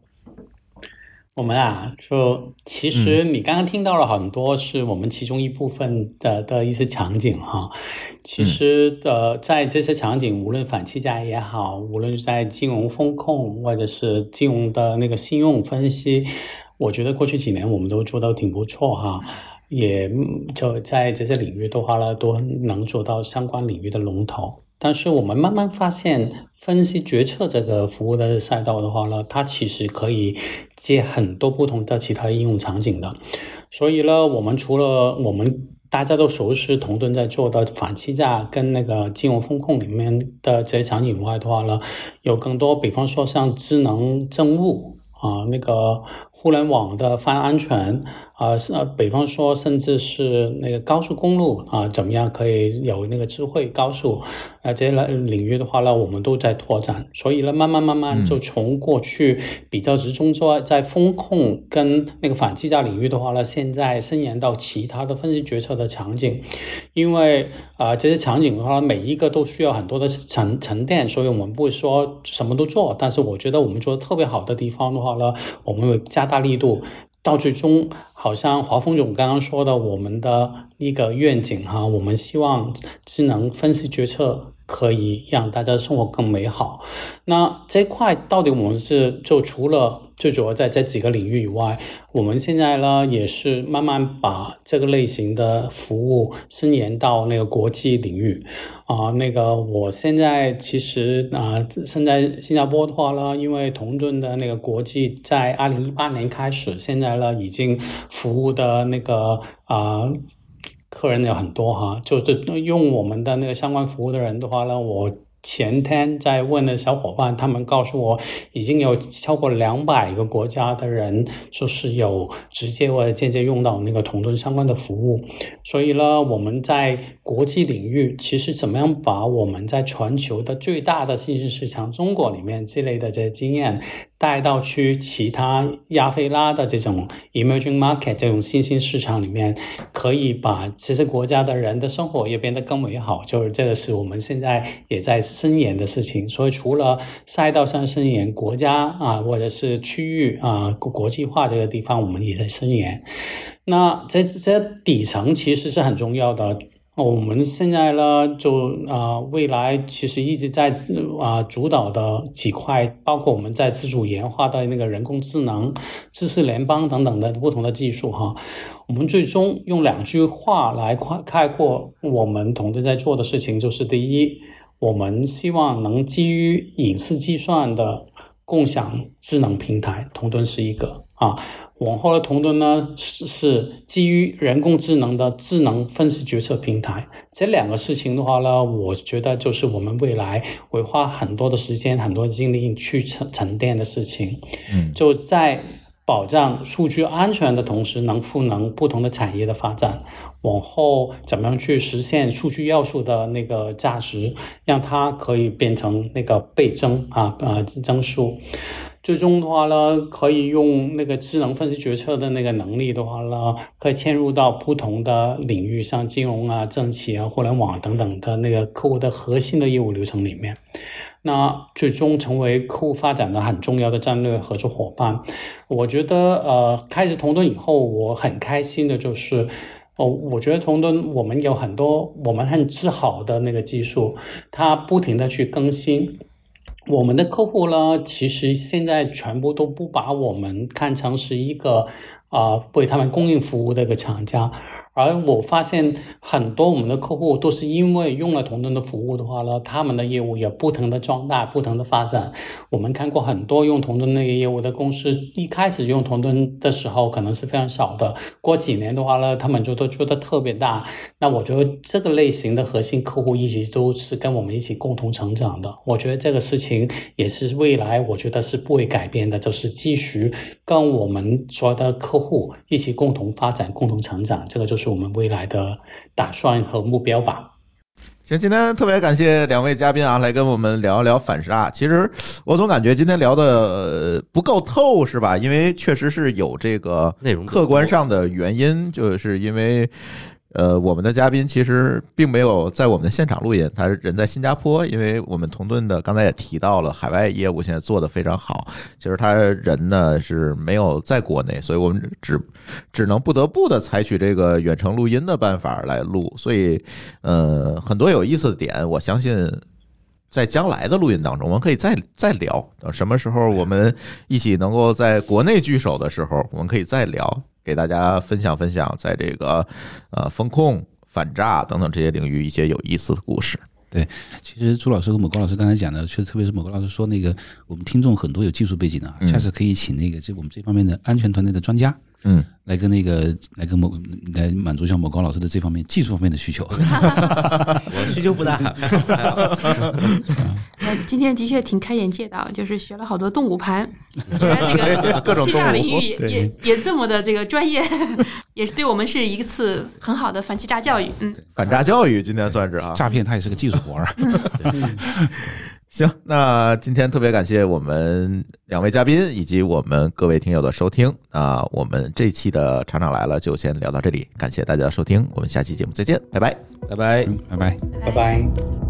我们啊，就其实你刚刚听到了很多是我们其中一部分的的一些场景哈。其实呃，在这些场景，无论反欺诈也好，无论是在金融风控或者是金融的那个信用分析，我觉得过去几年我们都做到挺不错哈。也嗯就在这些领域的话呢，都能做到相关领域的龙头。但是我们慢慢发现，分析决策这个服务的赛道的话呢，它其实可以接很多不同的其他应用场景的。所以呢，我们除了我们大家都熟悉同盾在做的反欺诈跟那个金融风控里面的这些场景外的话呢，有更多，比方说像智能政务啊，那个互联网的泛安全啊，是啊，比方说甚至是那个高速公路啊，怎么样可以有那个智慧高速啊这些领域的话呢，我们都在拓展。所以呢，慢慢慢慢就从过去比较集中做在风控跟那个反欺诈领域的话呢，现在伸延到其他的分析决策的场景，因为啊、这些场景的话，每一个都需要很多的沉沉淀，所以我们不会说什么都做，但是我觉得我们做的特别好的地方的话呢，我们会加大力度。到最终，好像华峰总刚刚说的，我们的一个愿景哈，我们希望智能分析决策可以让大家生活更美好。那这块到底我们是就除了最主要在这几个领域以外，我们现在呢也是慢慢把这个类型的服务伸延到那个国际领域啊、那个我现在其实啊、现在新加坡的话呢，因为同盾的那个国际在二零一八年开始，现在呢已经服务的那个啊。客人有很多哈，就是用我们的那个相关服务的人的话呢，我前天在问的小伙伴，他们告诉我，已经有超过两百个国家的人，就是有直接或者间接用到那个同盾相关的服务。所以呢，我们在国际领域，其实怎么样把我们在全球的最大的信息市场中国里面积累的这些经验带到去其他亚非拉的这种 emerging market 这种新兴市场里面，可以把这些国家的人的生活也变得更美好。就是这个是我们现在也在深研的事情。所以除了赛道上深研，国家啊或者是区域啊国际化这个地方，我们也在深研。那这这底层其实是很重要的。我们现在呢，就啊，未来其实一直在啊主导的几块，包括我们在自主研发的那个人工智能、知识联邦等等的不同的技术哈。我们最终用两句话来概概括我们同志在做的事情，就是第一，我们希望能基于隐私计算的共享智能平台，同盾是一个啊。往后的同盾呢，是是基于人工智能的智能分析决策平台。这两个事情的话呢，我觉得就是我们未来会花很多的时间、很多精力去沉沉淀的事情。嗯，就在保障数据安全的同时，能赋能不同的产业的发展。往后怎么样去实现数据要素的那个价值，让它可以变成那个倍增啊啊增数。最终的话呢，可以用那个智能分析决策的那个能力的话呢，可以嵌入到不同的领域，像金融啊、政企啊、互联网等等的那个客户的核心的业务流程里面。那最终成为客户发展的很重要的战略合作伙伴。我觉得，呃，开始同盾以后，我很开心的就是，哦，我觉得同盾我们有很多我们很自豪的那个技术，它不停的去更新。我们的客户呢，其实现在全部都不把我们看成是一个啊为他们供应服务的一个厂家。而我发现很多我们的客户都是因为用了同盾的服务的话呢，他们的业务也不停的壮大、不停的发展。我们看过很多用同盾那个业务的公司，一开始用同盾的时候可能是非常小的，过几年的话呢，他们就都做的特别大。那我觉得这个类型的核心客户一直都是跟我们一起共同成长的。我觉得这个事情也是未来我觉得是不会改变的，就是继续跟我们所有的客户一起共同发展、共同成长。这个就是。是我们未来的打算和目标吧。行，今天特别感谢两位嘉宾啊，来跟我们聊一聊反杀。其实我总感觉今天聊的不够透，是吧？因为确实是有这个内容客观上的原因，就是因为。呃，我们的嘉宾其实并没有在我们的现场录音，他人在新加坡，因为我们同盾的刚才也提到了，海外业务现在做的非常好，其实他人呢是没有在国内，所以我们只只能不得不的采取这个远程录音的办法来录，所以呃，很多有意思的点，我相信在将来的录音当中，我们可以再再聊，等什么时候我们一起能够在国内聚首的时候，我们可以再聊。给大家分享分享，在这个呃风控、反诈等等这些领域一些有意思的故事。对，其实朱老师和某高老师刚才讲的，确实特别是某高老师说那个，我们听众很多有技术背景的，下次可以请那个这我们这方面的安全团队的专家。嗯，来跟那个来跟某来满足一下某高老师的这方面技术方面的需求。*laughs* 我需求不大。*laughs* 那今天的确挺开眼界的，就是学了好多动物盘，*laughs* 原来这个各种欺诈领域也也也这么的这个专业，也是对我们是一次很好的反欺诈教育。嗯，反诈教育今天算是啊，诈骗它也是个技术活儿。行，那今天特别感谢我们两位嘉宾以及我们各位听友的收听。那我们这期的厂长来了就先聊到这里，感谢大家的收听，我们下期节目再见，拜拜，拜拜，拜拜，拜拜。